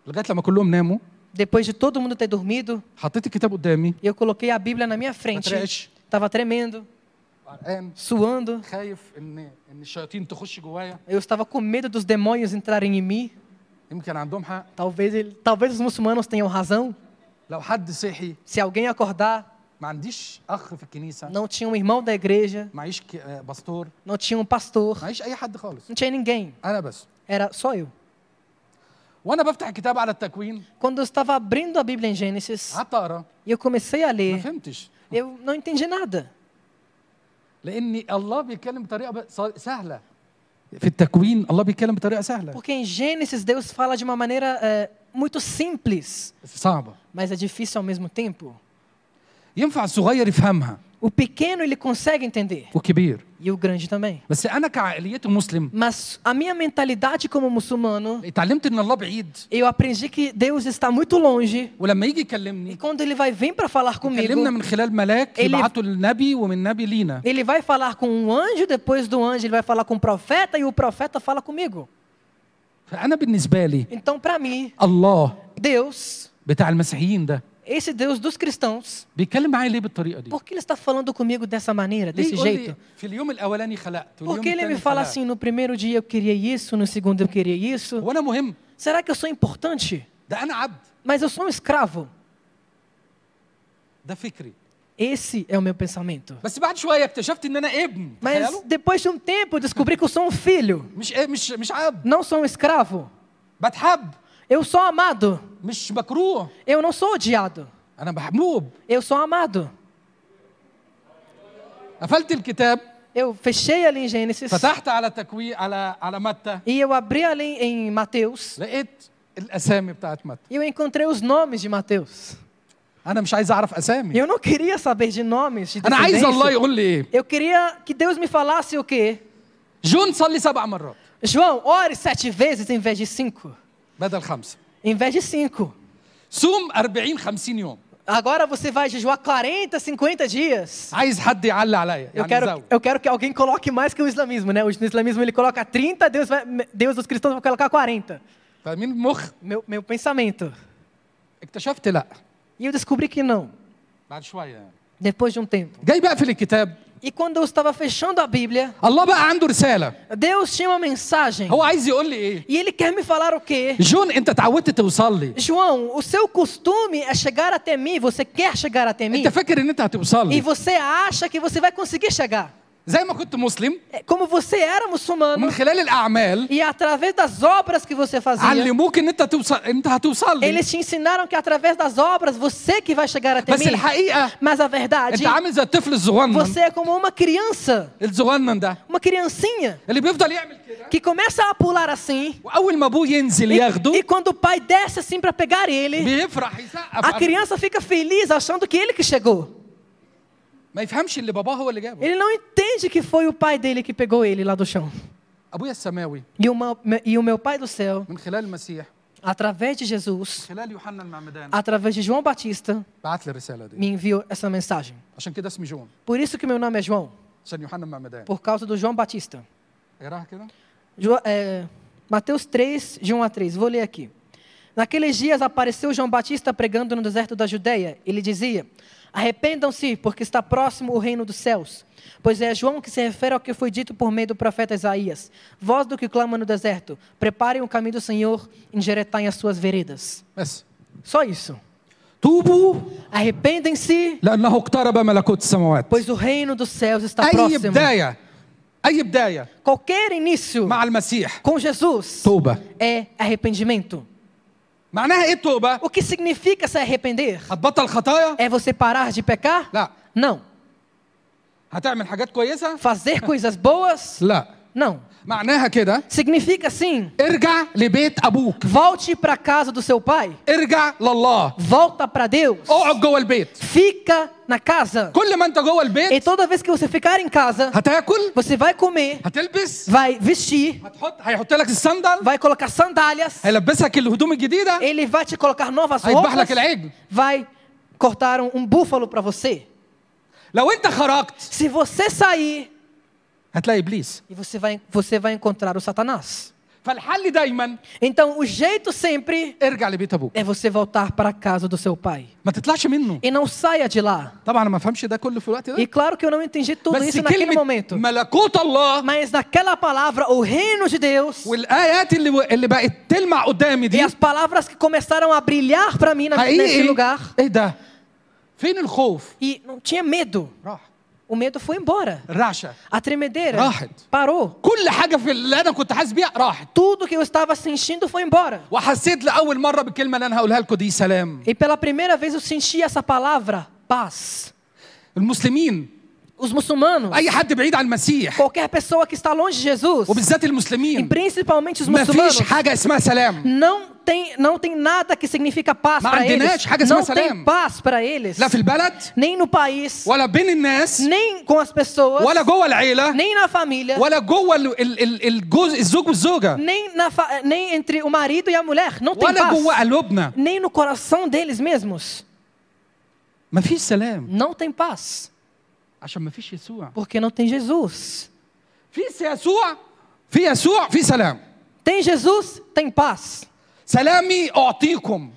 لغايه لما كلهم ناموا depois de todo mundo ter dormido, حطيت الكتاب قدامي e eu coloquei a Bíblia na minha ما frente. ترعش estava tremendo, قرقان suando. خايف ان ان الشياطين تخش جوايا Eu estava com medo dos demônios entrarem em mim. يمكن عندهم حق Talvez, ele, talvez os muçulmanos tenham razão. لو حد صحي Se alguém acordar, Não tinha um irmão da igreja. Não tinha um pastor. Não tinha ninguém. Era só eu. Quando eu estava abrindo a Bíblia em Gênesis. E eu comecei a ler. Eu não entendi nada. Porque em Gênesis Deus fala de uma maneira é, muito simples. Mas é difícil ao mesmo tempo. ينفع الصغير يفهمها O pequeno ele consegue entender, والكبير e o grande também. بس انا كعقليتي مسلم Mas a minha mentalidade como muçulmano, اتعلمت ان الله بعيد eu aprendi que Deus está muito longe, ولما يجي e يكلمني quando ele vai vir para falar يكلمنا comigo, من خلال ملاك Ele- يبعته للنبي ومن نبي لينا ele vai falar com um anjo, depois do anjo ele vai falar com o profeta, e o profeta fala comigo. فانا بالنسبه لي Então, para mim, الله Deus, بتاع المسيحيين ده esse Deus dos cristãos, بيتكلم معايا ليه بالطريقه دي por que ele está falando comigo dessa maneira, ليه desse يقول jeito? لي في اليوم الاولاني خلقت واليوم Por que ele الثاني me fala خلقت؟ assim, no primeiro dia eu queria isso, no segundo eu queria isso? هو انا مهم Será que eu sou importante? ده انا عبد Mas eu sou um escravo. ده فكري Esse é o meu pensamento. بس بعد شويه اكتشفت ان انا ابن Mas تخيلوا depois de um tempo eu descobri que eu sou um filho, مش إيه مش مش عبد não sou um escravo. بتحب Eu sou amado. Eu não sou odiado. Eu sou amado. Eu fechei ali em Gênesis. E eu abri ali em Mateus. E eu encontrei os nomes de Mateus. Eu não queria saber de nomes de Eu queria que Deus me falasse o quê? João, ore sete vezes em vez de cinco. بدل خمسه Em vez de cinco. صوم 40 50 يوم Agora você vai jejuar 40, 50 dias. عايز حد يعلي عليا Eu يعني quero, زود eu quero que alguém coloque mais que o islamismo, né? O islamismo ele coloca 30, Deus, vai, Deus dos cristãos vai colocar 40. فاهمين المخ Meu, meu pensamento. اكتشفت لا E eu descobri que não, بعد شويه يعني. depois de um tempo. جاي بقفل الكتاب E quando eu estava fechando a Bíblia, الله بقى عنده رساله Deus tinha uma mensagem. هو عايز يقول لي ايه E ele quer me falar o quê? جون انت اتعودت توصل لي João, o seu costume é chegar até mim, você quer chegar até mim, انت فاكر ان انت هتوصل e لي você acha que você vai conseguir chegar. زي ما كنت مسلم É, Como você era muçulmano, من خلال الاعمال e através das obras que você fazia, علموك ان انت توصل انت هتوصل لي eles te ensinaram que através das obras você que vai chegar até بس mim. الحقيقه Mas a verdade, انت عامل زي الطفل الصغنن você é como uma criança, الصغنن ده uma criancinha, اللي بيفضل يعمل كده que começa a pular assim, واول ما ابوه ينزل e, ياخده e quando o pai desce assim para pegar ele, بيفرح يسقف a criança fica feliz achando que ele que chegou. ما يفهمش اللي باباه هو اللي جابه Ele não entende que foi o pai dele que pegou ele lá do chão. ابويا السماوي E o, meu- e o meu pai do céu, من خلال المسيح através de من Jesus, خلال يوحنا المعمدان através de João Batista, بعت لي الرساله دي me enviou essa mensagem. عشان كده اسمي جون Por isso que meu nome é João, عشان يوحنا المعمدان por causa do João Batista. اقراها كده Jo- é, Mateus 3, de 1 a 3. Vou ler aqui. Naqueles dias apareceu João Batista pregando no deserto da Judéia. Ele dizia: Arrependam-se, porque está próximo o reino dos céus. Pois é João que se refere ao que foi dito por meio do profeta Isaías: Voz do que clama no deserto: Preparem o caminho do Senhor, endireitai as suas veredas. بس Só isso. توبوا Arrependem-se, لانه اقترب ملكوت السماوات pois o reino dos céus está اي próximo. بدايه اي بدايه Qualquer início مع المسيح com Jesus توبه é arrependimento. O que significa se arrepender? É você parar de pecar? Não. Fazer coisas boas? Não. Não. معناها كده Significa sim, ارجع لبيت ابوك volte para a casa do seu pai. ارجع لله Volta para Deus. اقعد جوه البيت Fica na casa. كل ما انت جوه E البيت toda vez que você ficar em casa, هتاكل você vai comer, هتلبس vai vestir, هتحط هيحط لك الصندل vai colocar sandálias, هيلبسك الهدوم الجديده ele vai te colocar novas هيذبح roupas, لك العجل vai cortar um, um búfalo para você. لو انت خرجت Se você sair, هتلاقي ابليس e você vai, você vai encontrar o Satanás. فالحل دايما Então, o jeito sempre ارجع لبيت ابوك é você voltar para a casa do seu pai. ما تطلعش منه E não saia de lá. طبعا انا ما فهمش ده كله في الوقت E ده claro que eu não entendi tudo بس isso naquele كلمة momento. ملكوت الله Mas naquela palavra, o reino de Deus, والايات اللي اللي بقت تلمع قدامي e دي as palavras que começaram a brilhar para mim na- nesse حقيقي lugar, ايه ده فين الخوف e não tinha medo. راح O medo foi embora. الرعشه A tremedeira راحت. parou. كل حاجه في اللي انا كنت حاسس بيها راحت Tudo que eu estava sentindo foi embora. وحسيت لاول مره بالكلمه اللي انا هقولها لكم دي سلام E pela primeira vez eu senti essa palavra, paz. المسلمين os muçulmanos. Qualquer pessoa que está longe de Jesus. E principalmente os muçulmanos. Não tem, não tem nada que significa paz para eles. Não tem paz para eles. nem no país. nem com as pessoas. nem na família. nem, na fa nem entre o marido e a mulher. Não tem paz. nem no coração deles mesmos. Não tem paz. Porque não tem Jesus. في يسوع في يسوع في سلام Tem Jesus, tem paz. سلامي اعطيكم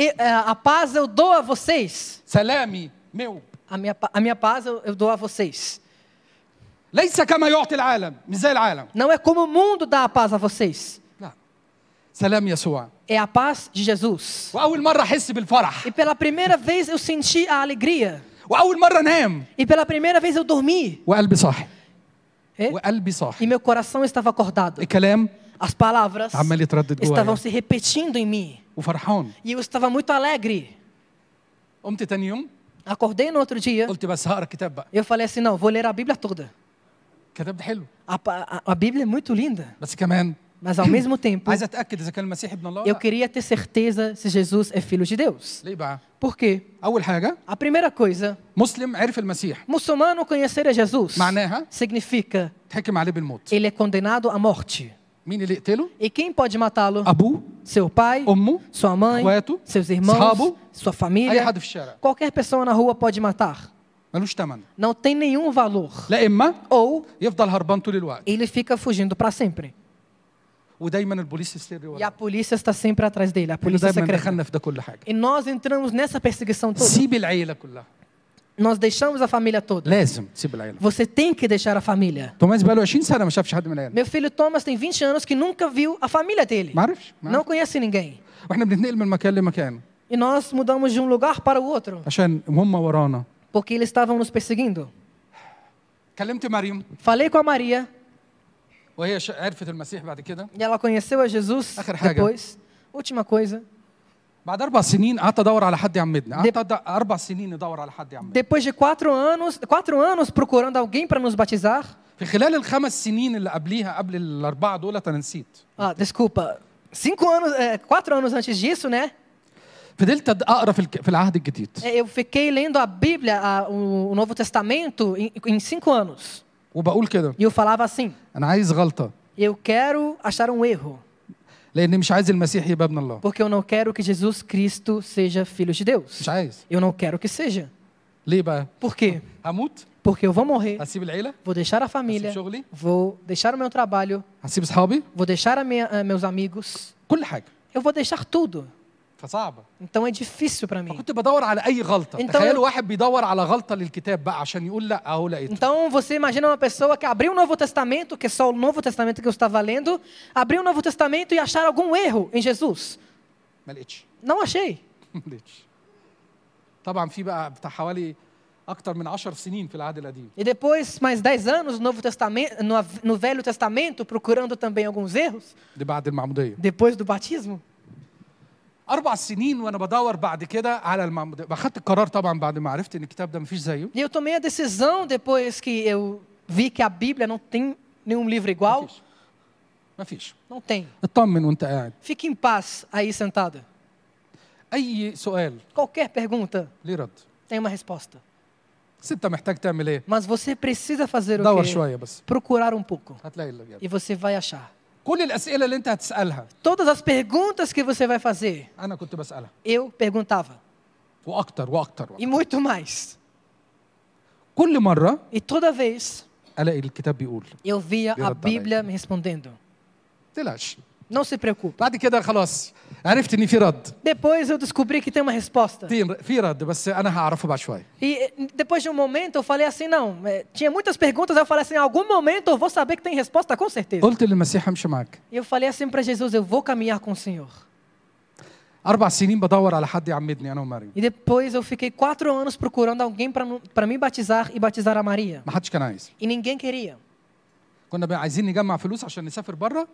E, é, A paz eu dou a vocês. سلامي meu A minha, pa- a minha paz eu, eu dou a vocês. ليس كما يعطي العالم مش زي العالم Não é como o mundo dá a paz a vocês. لا سلام يسوع É a paz de Jesus. واول مره احس بالفرح E pela primeira vez eu senti a alegria. واول مره انام E pela primeira vez eu dormi. وقلبي صاحي É? وقلبي E صاحي meu coração estava acordado. الكلام As palavras عمال يتردد estavam جوايا se repetindo em mim. وفرحان E eu estava muito alegre. قمت تاني يوم Acordei no outro dia. قلت بس هقرا الكتاب بقى Eu falei assim: não, vou ler a Bíblia toda. الكتاب ده حلو A, pa- a, a Bíblia é muito linda. بس كمان mas ao mesmo tempo, eu queria ter certeza se Jesus é filho de Deus. Por quê? A primeira coisa, muçulmano conhecer a Jesus significa ele é condenado à morte. E quem pode matá-lo? Abu, seu pai, ummu, sua mãe, seus irmãos, sahabu, sua família. Qualquer pessoa na rua pode matar. Não tem nenhum valor. Ou ele fica fugindo para sempre. ودايما البوليس يستر E a وراه polícia está sempre atrás dele, a إحنا polícia دايما secreta. دخلنا في ده كل حاجه E nós entramos nessa perseguição toda. سيب العيله كلها Nós deixamos a família toda. لازم تسيب العيله Você tem que deixar a família. توماس بقى له 20 سنه ما شافش حد من العيله Meu filho Thomas tem 20 anos que nunca viu a família dele. ما عرفش ما Não عرفش. conhece ninguém. واحنا بنتنقل من مكان لمكان E nós mudamos de um lugar para o outro, عشان هم ورانا porque eles estavam nos perseguindo. كلمت مريم Falei com a Maria, وهي عرفت المسيح بعد كده e ela conheceu a Jesus آخر حاجة. depois. Última coisa. بعد أربع سنين قعدت ادور على حد يعمدنا قعدت أد- أربع سنين ادور على حد يعمدنا Depois de quatro anos, quatro anos procurando alguém para nos batizar. في خلال الخمس سنين اللي قبليها قبل الاربعه دول أنا نسيت Ah, desculpa. Cinco anos, é, quatro anos antes disso, né? فضلت أد- اقرا في الك- في العهد الجديد é, Eu fiquei lendo a Bíblia, a- o o Novo Testamento, em, em cinco anos. وبقول كده E eu falava assim: انا عايز غلطه eu quero achar um erro, لاني مش عايز المسيح يبقى ابن الله porque eu não quero que Jesus Cristo seja filho de Deus. مش عايز Eu não quero que seja. ليه بقى Por quê? هموت Porque eu vou morrer, هسيب العيله vou deixar a هسيب família, شغلي vou deixar o meu trabalho, هسيب اصحابي vou deixar a minha, a meus amigos, كل حاجه eu vou deixar tudo. فصعبه Então é difícil para mim. فكنت بدور على اي غلطه انت- تخيلوا واحد بيدور على غلطه للكتاب بقى عشان يقول لا اهو لقيته Então você imagina uma pessoa que abriu o Novo Testamento, que é só o Novo Testamento que eu estava lendo, abriu o Novo Testamento e achar algum erro em Jesus. ما لقيتش Não achei. ما لقيتش طبعا في بقى بتاع حوالي اكتر من 10 سنين في العهد القديم E depois, mais dez anos no Novo Testamento, no, no Velho Testamento, procurando também alguns erros, دي بعد المعموديه depois do batismo. اربع سنين وانا بدور بعد كده على المعموديه اخدت القرار طبعا بعد ما عرفت ان الكتاب ده مفيش زيه E eu tomei a decisão depois que eu vi que a Bíblia não tem nenhum livro igual. مفيش مفيش Não tem. اطمن وانت قاعد Fique em paz aí sentada. اي سؤال Qualquer pergunta ليه رد tem uma resposta. بس انت محتاج تعمل ايه Mas você precisa fazer o دور quê? شويه بس Procurar um pouco. هتلاقي اللي جاب. E você vai achar. كل الاسئله اللي انت هتسالها Todas as perguntas que você vai fazer, أنا كنت بسالها eu perguntava. وأكتر وأكتر, وأكتر. E muito mais. كل مره E toda vez الاقي الكتاب بيقول eu via a Bíblia me respondendo. تلاش Não se preocupe. بعد كده خلاص عرفت ان في رد Depois eu descobri que tem uma resposta. في في رد بس انا هعرفه بعد شويه E eh, depois de um momento eu falei assim, não, eh, tinha muitas perguntas, aí eu falei assim, em algum momento eu vou saber que tem resposta com certeza. قلت للمسيح امشي معاك E eu falei assim para Jesus, eu vou caminhar com o Senhor. اربع سنين بدور على حد يعمدني انا ومريم E depois eu fiquei quatro anos procurando alguém para me batizar e batizar a Maria. ما حدش كان عايز E ninguém queria.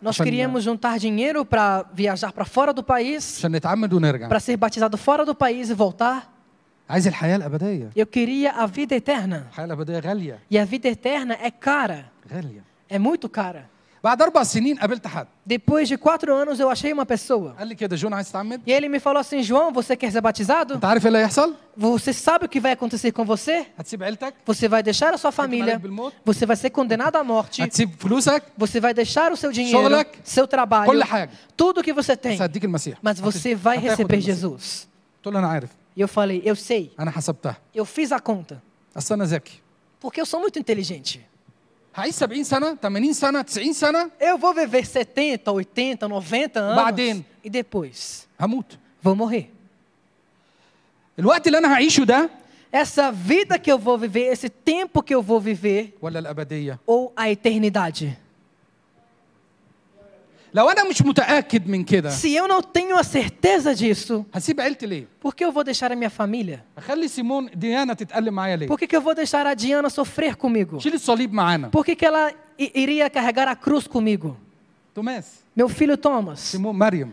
Nós queríamos juntar dinheiro para viajar para fora do país. Para ser batizado fora do país e voltar. Eu queria a vida eterna. E a vida eterna é cara. É muito cara. Depois de quatro anos eu achei uma pessoa. E ele me falou assim, João, você quer ser batizado? Você sabe o que vai acontecer com você? Você vai deixar a sua família. Você vai ser condenado à morte. Você vai deixar o seu dinheiro, seu trabalho, tudo o que você tem. Mas você vai receber Jesus. E eu falei, eu sei. Eu fiz a conta. Porque eu sou muito inteligente. هعيش 70 سنه 80 سنه 90 سنه Eu vou viver 70, 80, 90 anos. بعدين. E depois? هموت Vou morrer. الوقت اللي انا هعيشه ده Essa vida que eu vou viver, esse tempo que eu vou viver, ولا الابديه ou a eternidade? Se eu não tenho a certeza disso, por que eu vou deixar a minha família? Por que, que eu vou deixar a Diana sofrer comigo? Por que, que ela iria carregar a cruz comigo? Meu filho Thomas.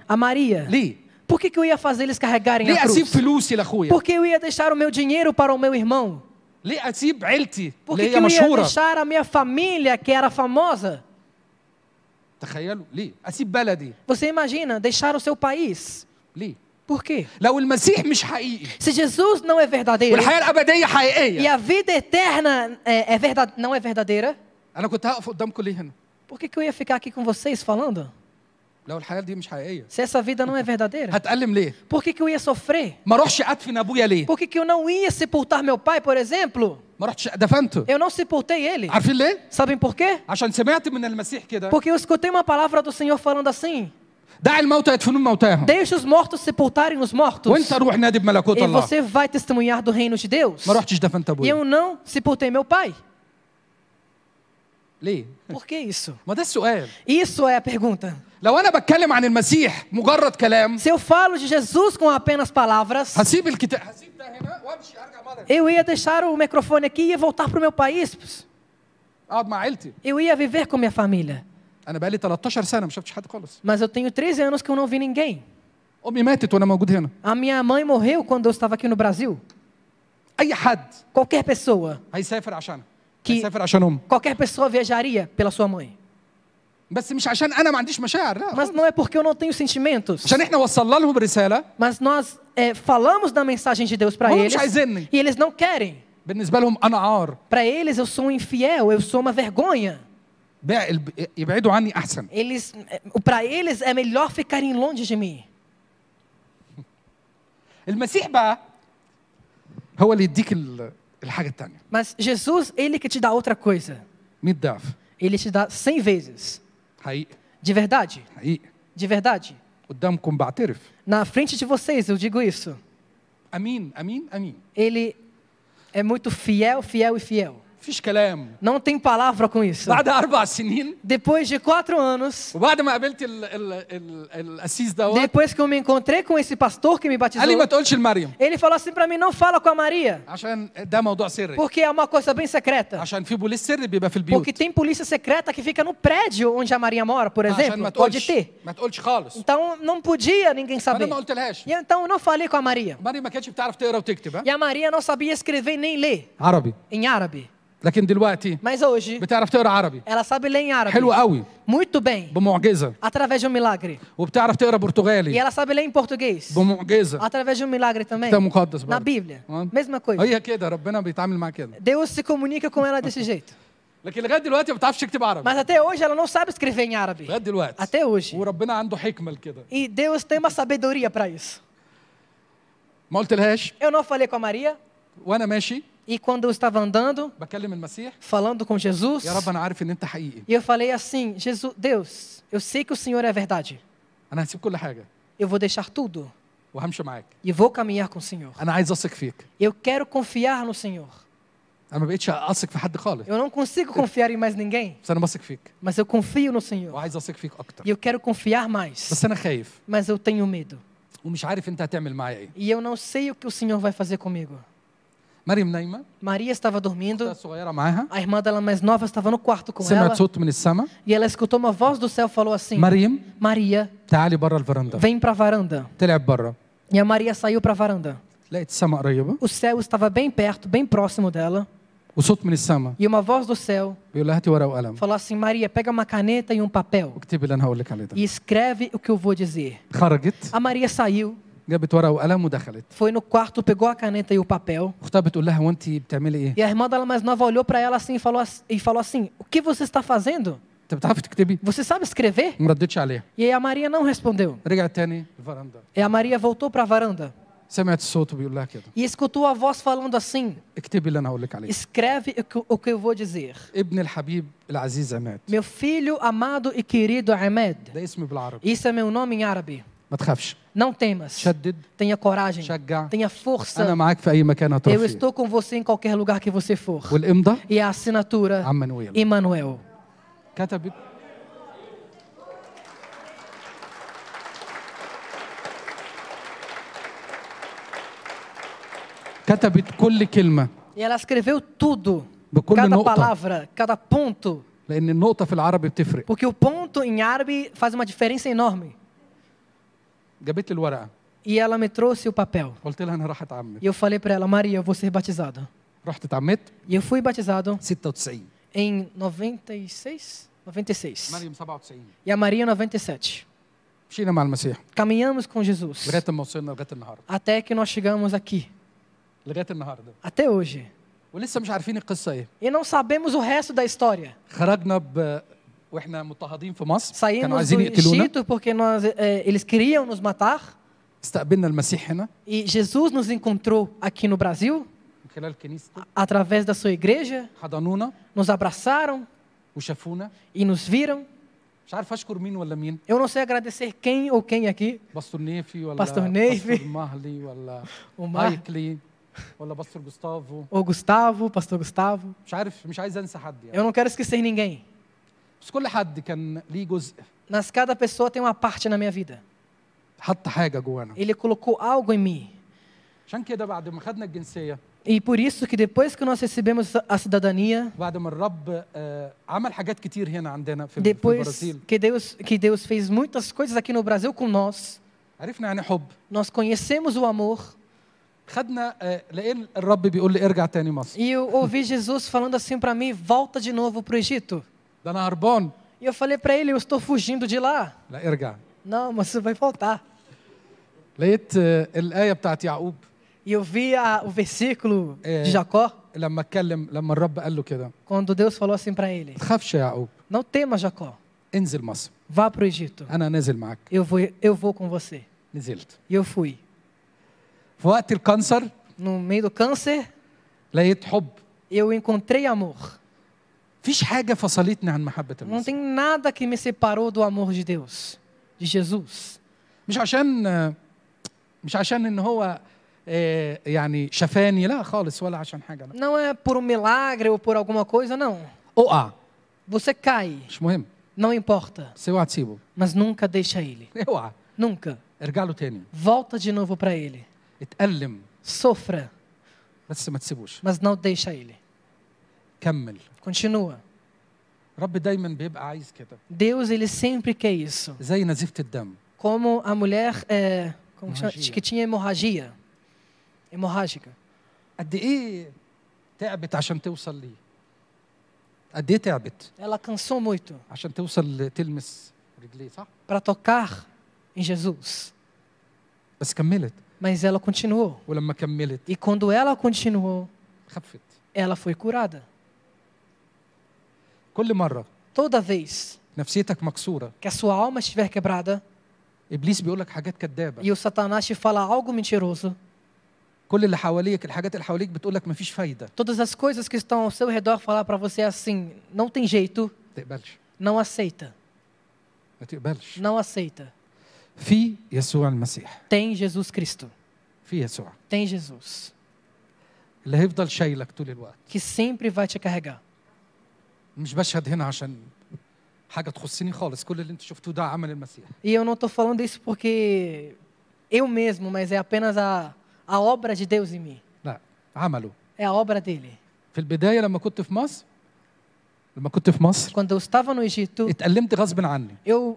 A Maria. Por que, que eu ia fazer eles carregarem a cruz? Por que eu ia deixar o meu dinheiro para o meu irmão? Por que, que eu ia deixar a minha família que era famosa? Você imagina deixar o seu país? Por quê? Se Jesus não é verdadeiro e a vida eterna é, é verdade, não é verdadeira, por que, que eu ia ficar aqui com vocês falando? Se essa vida não é verdadeira, por que, que eu ia sofrer? Por que, que eu não ia sepultar meu pai, por exemplo? ما رحتش دفنته Eu não sepultei ele. عارفين ليه Sabem por quê? عشان سمعت من المسيح كده Porque eu escutei uma palavra do Senhor falando assim: دع الموتى يدفنون موتاهم Deixe os mortos sepultarem os mortos. وانت روح نادي بملكوت E الله você vai testemunhar do reino de Deus. ما رحتش دفنت E ابويا eu não sepultei meu pai. ليه Por que isso? ما ده السؤال Isso é a pergunta. لو انا بتكلم عن المسيح مجرد كلام Se eu falo de Jesus com apenas palavras, هسيب الكتاب Eu ia deixar o microfone aqui e ia voltar para o meu país. Eu ia viver com minha família. Mas eu tenho 13 anos que eu não vi ninguém. A minha mãe morreu quando eu estava aqui no Brasil. Qualquer pessoa. Que qualquer pessoa viajaria pela sua mãe. بس مش عشان انا ما عنديش مشاعر لا Mas não é porque eu não tenho sentimentos. عشان احنا وصلنا لهم رساله Mas nós é, falamos da mensagem de Deus para هم eles مش عايزيني e eles não querem. بالنسبه لهم انا عار Para eles eu sou um infiel, eu sou uma vergonha. بع- الب- يبعدوا عني احسن Eles, para eles é melhor ficarem longe de mim. المسيح بقى هو اللي يديك ال- الحاجه الثانيه Mas Jesus, ele que te dá outra coisa. 100 ضعف Ele te dá 100 vezes. De verdade. De verdade. Na frente de vocês eu digo isso. Amém, amém, amém. Ele é muito fiel, fiel e fiel. Não tem palavra com isso. Depois de quatro anos. Depois que eu me encontrei com esse pastor que me batizou. Ele falou assim para mim, não fala com a Maria. Porque é uma coisa bem secreta. Porque tem polícia secreta que fica no prédio onde a Maria mora, por exemplo. Pode ter. Então não podia ninguém saber. E então eu não falei com a Maria. E a Maria não sabia escrever nem ler. Árabe. Em árabe. لكن دلوقتي Mas hoje بتعرف تقرا عربي ela sabe ler em árabe. حلو قوي Muito bem. بمعجزه Através de um milagre. وبتعرف تقرا E برتغالي ela sabe ler em português. بمعجزه Através de um milagre também. كتاب مقدس Na برضه Bíblia. آه. Mesma coisa. هي كده ربنا بيتعامل معاها كده Deus se comunica com ela desse jeito. لكن لغايه دلوقتي ما بتعرفش تكتب عربي Mas até hoje ela não sabe escrever em árabe. لغايه دلوقتي Até hoje. وربنا عنده حكمه لكده E Deus tem uma sabedoria para isso. ما قلتلهاش Eu não falei com a Maria. وأنا ماشي E quando eu estava andando, falando com Jesus, e eu falei assim: Jesus, Deus, eu sei que o Senhor é verdade. Eu vou deixar tudo. E vou caminhar com o Senhor. Eu quero confiar no Senhor. Eu não consigo confiar em mais ninguém. Mas eu confio no Senhor. E eu quero confiar mais. Mas eu tenho medo. E eu não sei o que o Senhor vai fazer comigo. Maria estava dormindo. A irmã dela mais nova estava no quarto com ela. E ela escutou uma voz do céu falou assim: Maria, vem para a varanda. E a Maria saiu para a varanda. O céu estava bem perto, bem próximo dela. E uma voz do céu falou assim: Maria, pega uma caneta e um papel e escreve o que eu vou dizer. A Maria saiu. جابت ورقه وقلم ودخلت foi no quarto, pegou a caneta e o papel. اختها بتقول لها وانت بتعملي ايه E a irmã dela mais nova olhou para ela assim e falou, ass- e falou assim: O que você está fazendo? انت بتعرفي تكتبي Você sabe escrever? ما ردتش عليها E aí a Maria não respondeu. رجعت تاني الفرندا E a Maria voltou para a varanda سمعت الصوت بيقول لها كده e escutou a voz falando assim: اكتبي اللي انا هقول لك عليه Escreve o que, o que eu vou dizer. ابن الحبيب العزيز عماد Meu filho amado e querido Ahmed. ده اسمي بالعربي Isso é meu nome em árabe. ما تخافش Não temas. شدد Tenha coragem. شجع Tenha força. انا معاك في اي مكان Eu هتروح فيه estou com você em qualquer lugar que você for. والامضه E a assinatura عم منويل Emmanuel. كتبت كتبت كل كلمة E ela escreveu tudo. بكل Cada نقطة palavra, cada ponto. لأن النقطة في العربي بتفرق Porque o ponto em árabe faz uma diferença enorme. جابت لي الورقة E ela me trouxe o papel. قلت لها أنا راح أتعمد E eu falei para ela, Maria, eu vou ser batizada. رحت اتعمدت E eu fui batizado 96 em 96? 96. مريم 97 E a Maria 97. مشينا مع المسيح Caminhamos com Jesus. لغاية ما وصلنا لغاية النهاردة Até que nós chegamos aqui. لغاية النهاردة Até hoje. ولسه مش عارفين القصة إيه E não sabemos o resto da história. خرجنا ب... واحنا مضطهدين في مصر كانوا Saímos do عايزين يقتلونا Egito porque nós, eh, eles queriam nos matar. استقبلنا المسيح هنا E Jesus nos encontrou aqui no Brasil, من خلال كنيسته através da sua igreja. حضنونا Nos abraçaram وشافونا e nos viram. مش عارف اشكر مين ولا مين Eu não sei agradecer quem ou quem aqui. باستور نيفي ولا باستور نيفي. باستور مهلي ولا O Mar, مايكلي ولا باستور جوستافو o Gustavo, pastor Gustavo. مش عارف مش عايز انسى حد يعني Eu não quero esquecer ninguém. بس كل حد كان ليه جزء Mas cada pessoa tem uma parte na minha vida. حط حاجه جوانا Ele colocou algo em mim. عشان كده بعد ما خدنا الجنسيه E por isso que depois que nós recebemos a cidadania, بعد ما الرب آه، عمل حاجات كتير هنا عندنا في في depois البرازيل que Deus, que Deus fez muitas coisas aqui no Brasil com nós, عرفنا يعني حب nós conhecemos o amor. خدنا آه، لقينا الرب بيقول لي ارجع تاني مصر E eu ouvi Jesus falando assim para mim: volta de novo para o Egito. ده انا هربان E eu falei para ele: eu estou fugindo de lá. لا ارجع Não, mas você vai voltar. لقيت آه، الايه بتاعت يعقوب E eu vi a- o versículo É. de Jacó, لما اتكلم لما الرب قال له كده quando Deus falou assim para ele: ما تخافش يا يعقوب Não tema, Jacó, انزل مصر vá para o Egito. انا نازل معاك Eu vou, eu vou com você. نزلت E eu fui. في وقت الكانسر No meio do câncer, لقيت حب eu encontrei amor. Não المسيح tem nada que me separou do amor de Deus, de Jesus. مش عشان آه، مش عشان ان هو آه، يعني شفاني لا خالص ولا عشان حاجه لا Não é por um milagre ou por alguma coisa, não. اقع Você cai, مش مهم não importa, بس اوعى تسيبه mas nunca deixa ele. اوعى Nunca. ارجع له تاني Volta de novo para ele. اتألم Sofra, بس ما تسيبوش mas não deixa ele. كمل Continua. رب دايما بيبقى عايز كده Deus, ele sempre quer isso. زي نزيفه الدم Como a mulher é, como que, chama? Hemorragia. que tinha hemorragia. Hemorrágica. قد ايه تعبت عشان توصل ليه قد ايه تعبت Ela cansou muito عشان توصل تلمس رجليه صح para tocar em Jesus. بس كملت Mas ela continuou. ولما كملت E quando ela continuou, خفت ela foi curada. كل مره Toda vez نفسيتك مكسوره que a sua alma estiver quebrada ابليس بيقول لك حاجات كدابه e o Satanás te fala algo mentiroso, كل اللي حواليك الحاجات اللي حواليك بتقول لك مفيش فايده todas as coisas que estão ao seu redor falar para você assim, não tem jeito, ما تقبلش não aceita, ما تقبلش não aceita. في يسوع المسيح tem Jesus Cristo. في يسوع Tem Jesus. اللي هيفضل شايلك طول الوقت Que sempre vai te carregar. مش بشهد هنا عشان حاجة تخصني خالص كل اللي أنتوا شفتوه ده عمل المسيح E eu não estou falando isso porque eu mesmo, mas é apenas a, a obra de Deus em mim. لا عمله É a obra dele. في البدايه لما كنت في مصر لما كنت في مصر Quando eu estava no Egito, اتألمت غصب عني eu,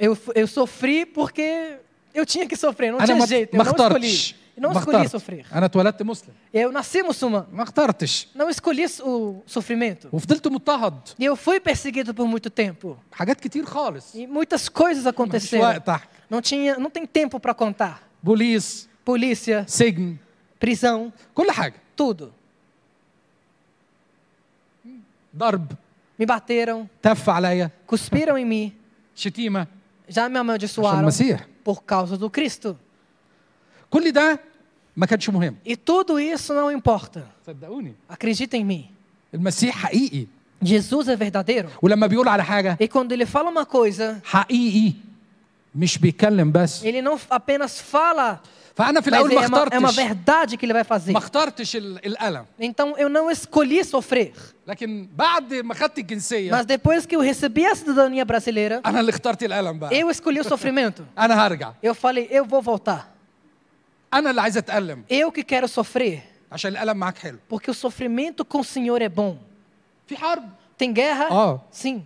eu, eu sofri porque eu tinha que sofrer, não أنا tinha ما jeito, eu não escolhi. اخترتش não ما escolhi اخترت. sofrer. انا اتولدت مسلم Eu nasci muçulmano, ما اخترتش não escolhi o sofrimento. وفضلت مضطهد E eu fui perseguido por muito tempo. حاجات كتير خالص E muitas coisas مفيش aconteceram. وقت احكي Não tinha, não tem tempo para contar. بوليس Polícia, سجن prisão, كل حاجه tudo. ضرب Me bateram, تف عليا cuspiram em mim, شتيمه já me عشان amaldiçoaram المسيح por causa do Cristo. E tudo isso não importa. صدقوني Acredita em mim. المسيح حقيقي Jesus é verdadeiro. ولما بيقول على حاجه E quando ele fala uma coisa, حقيقي مش بيتكلم بس ele não apenas fala, فانا في mas الاول ما é uma, é uma اخترتش verdade que ele vai fazer. ما اخترتش ال- الالم Então eu não escolhi sofrer. لكن بعد ما خدت الجنسيه Mas depois que eu recebi a cidadania brasileira, انا اللي اخترت الالم بقى eu escolhi o sofrimento. انا هرجع Eu falei, eu vou voltar. انا اللي عايز اتالم Eu que quero sofrer, عشان الالم معاك حلو porque o sofrimento com o Senhor é bom. في حرب Tem guerra? اه Sim.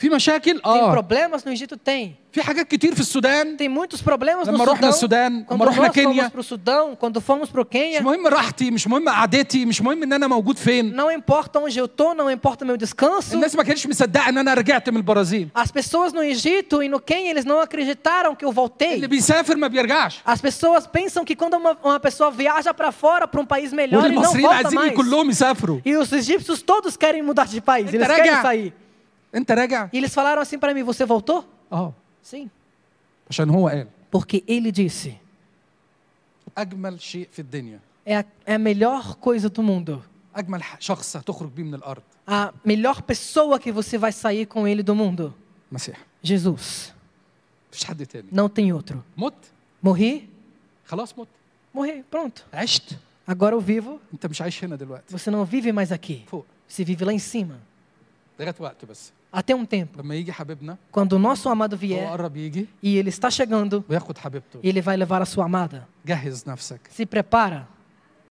في مشاكل Tem اه problemas no Egito? Tem. في حاجات كتير في السودان Tem muitos problemas no لما رحنا Sudão. السودان Quando لما رحنا nós كينيا fomos para o Sudão, quando fomos para o مش Quênia, مهم راحتي مش مهم قعدتي مش مهم ان انا موجود فين não importa onde eu estou, não importa meu descanso. الناس ما كانتش مصدقه ان انا رجعت من البرازيل As pessoas no Egito e no Quênia, eles não acreditaram que eu voltei. اللي بيسافر ما بيرجعش As pessoas pensam que quando uma, uma pessoa viaja para fora, para um país melhor, ele não والمصريين volta عايزين mais. كلهم يسافروا E os egípcios todos querem mudar de país, Entra, eles querem raga. sair. entrega. E eles falaram assim para mim: Você voltou? Oh. Sim. Porque ele disse: É a, é a melhor coisa do mundo. A melhor pessoa que você vai sair com ele do mundo. Jesus. Não tem outro. Morri. Morri, pronto. Agora eu vivo. Você não vive mais aqui. Você vive lá em cima. Até um tempo. Quando o nosso amado vier e ele está chegando, ele vai levar a sua amada. Se prepara.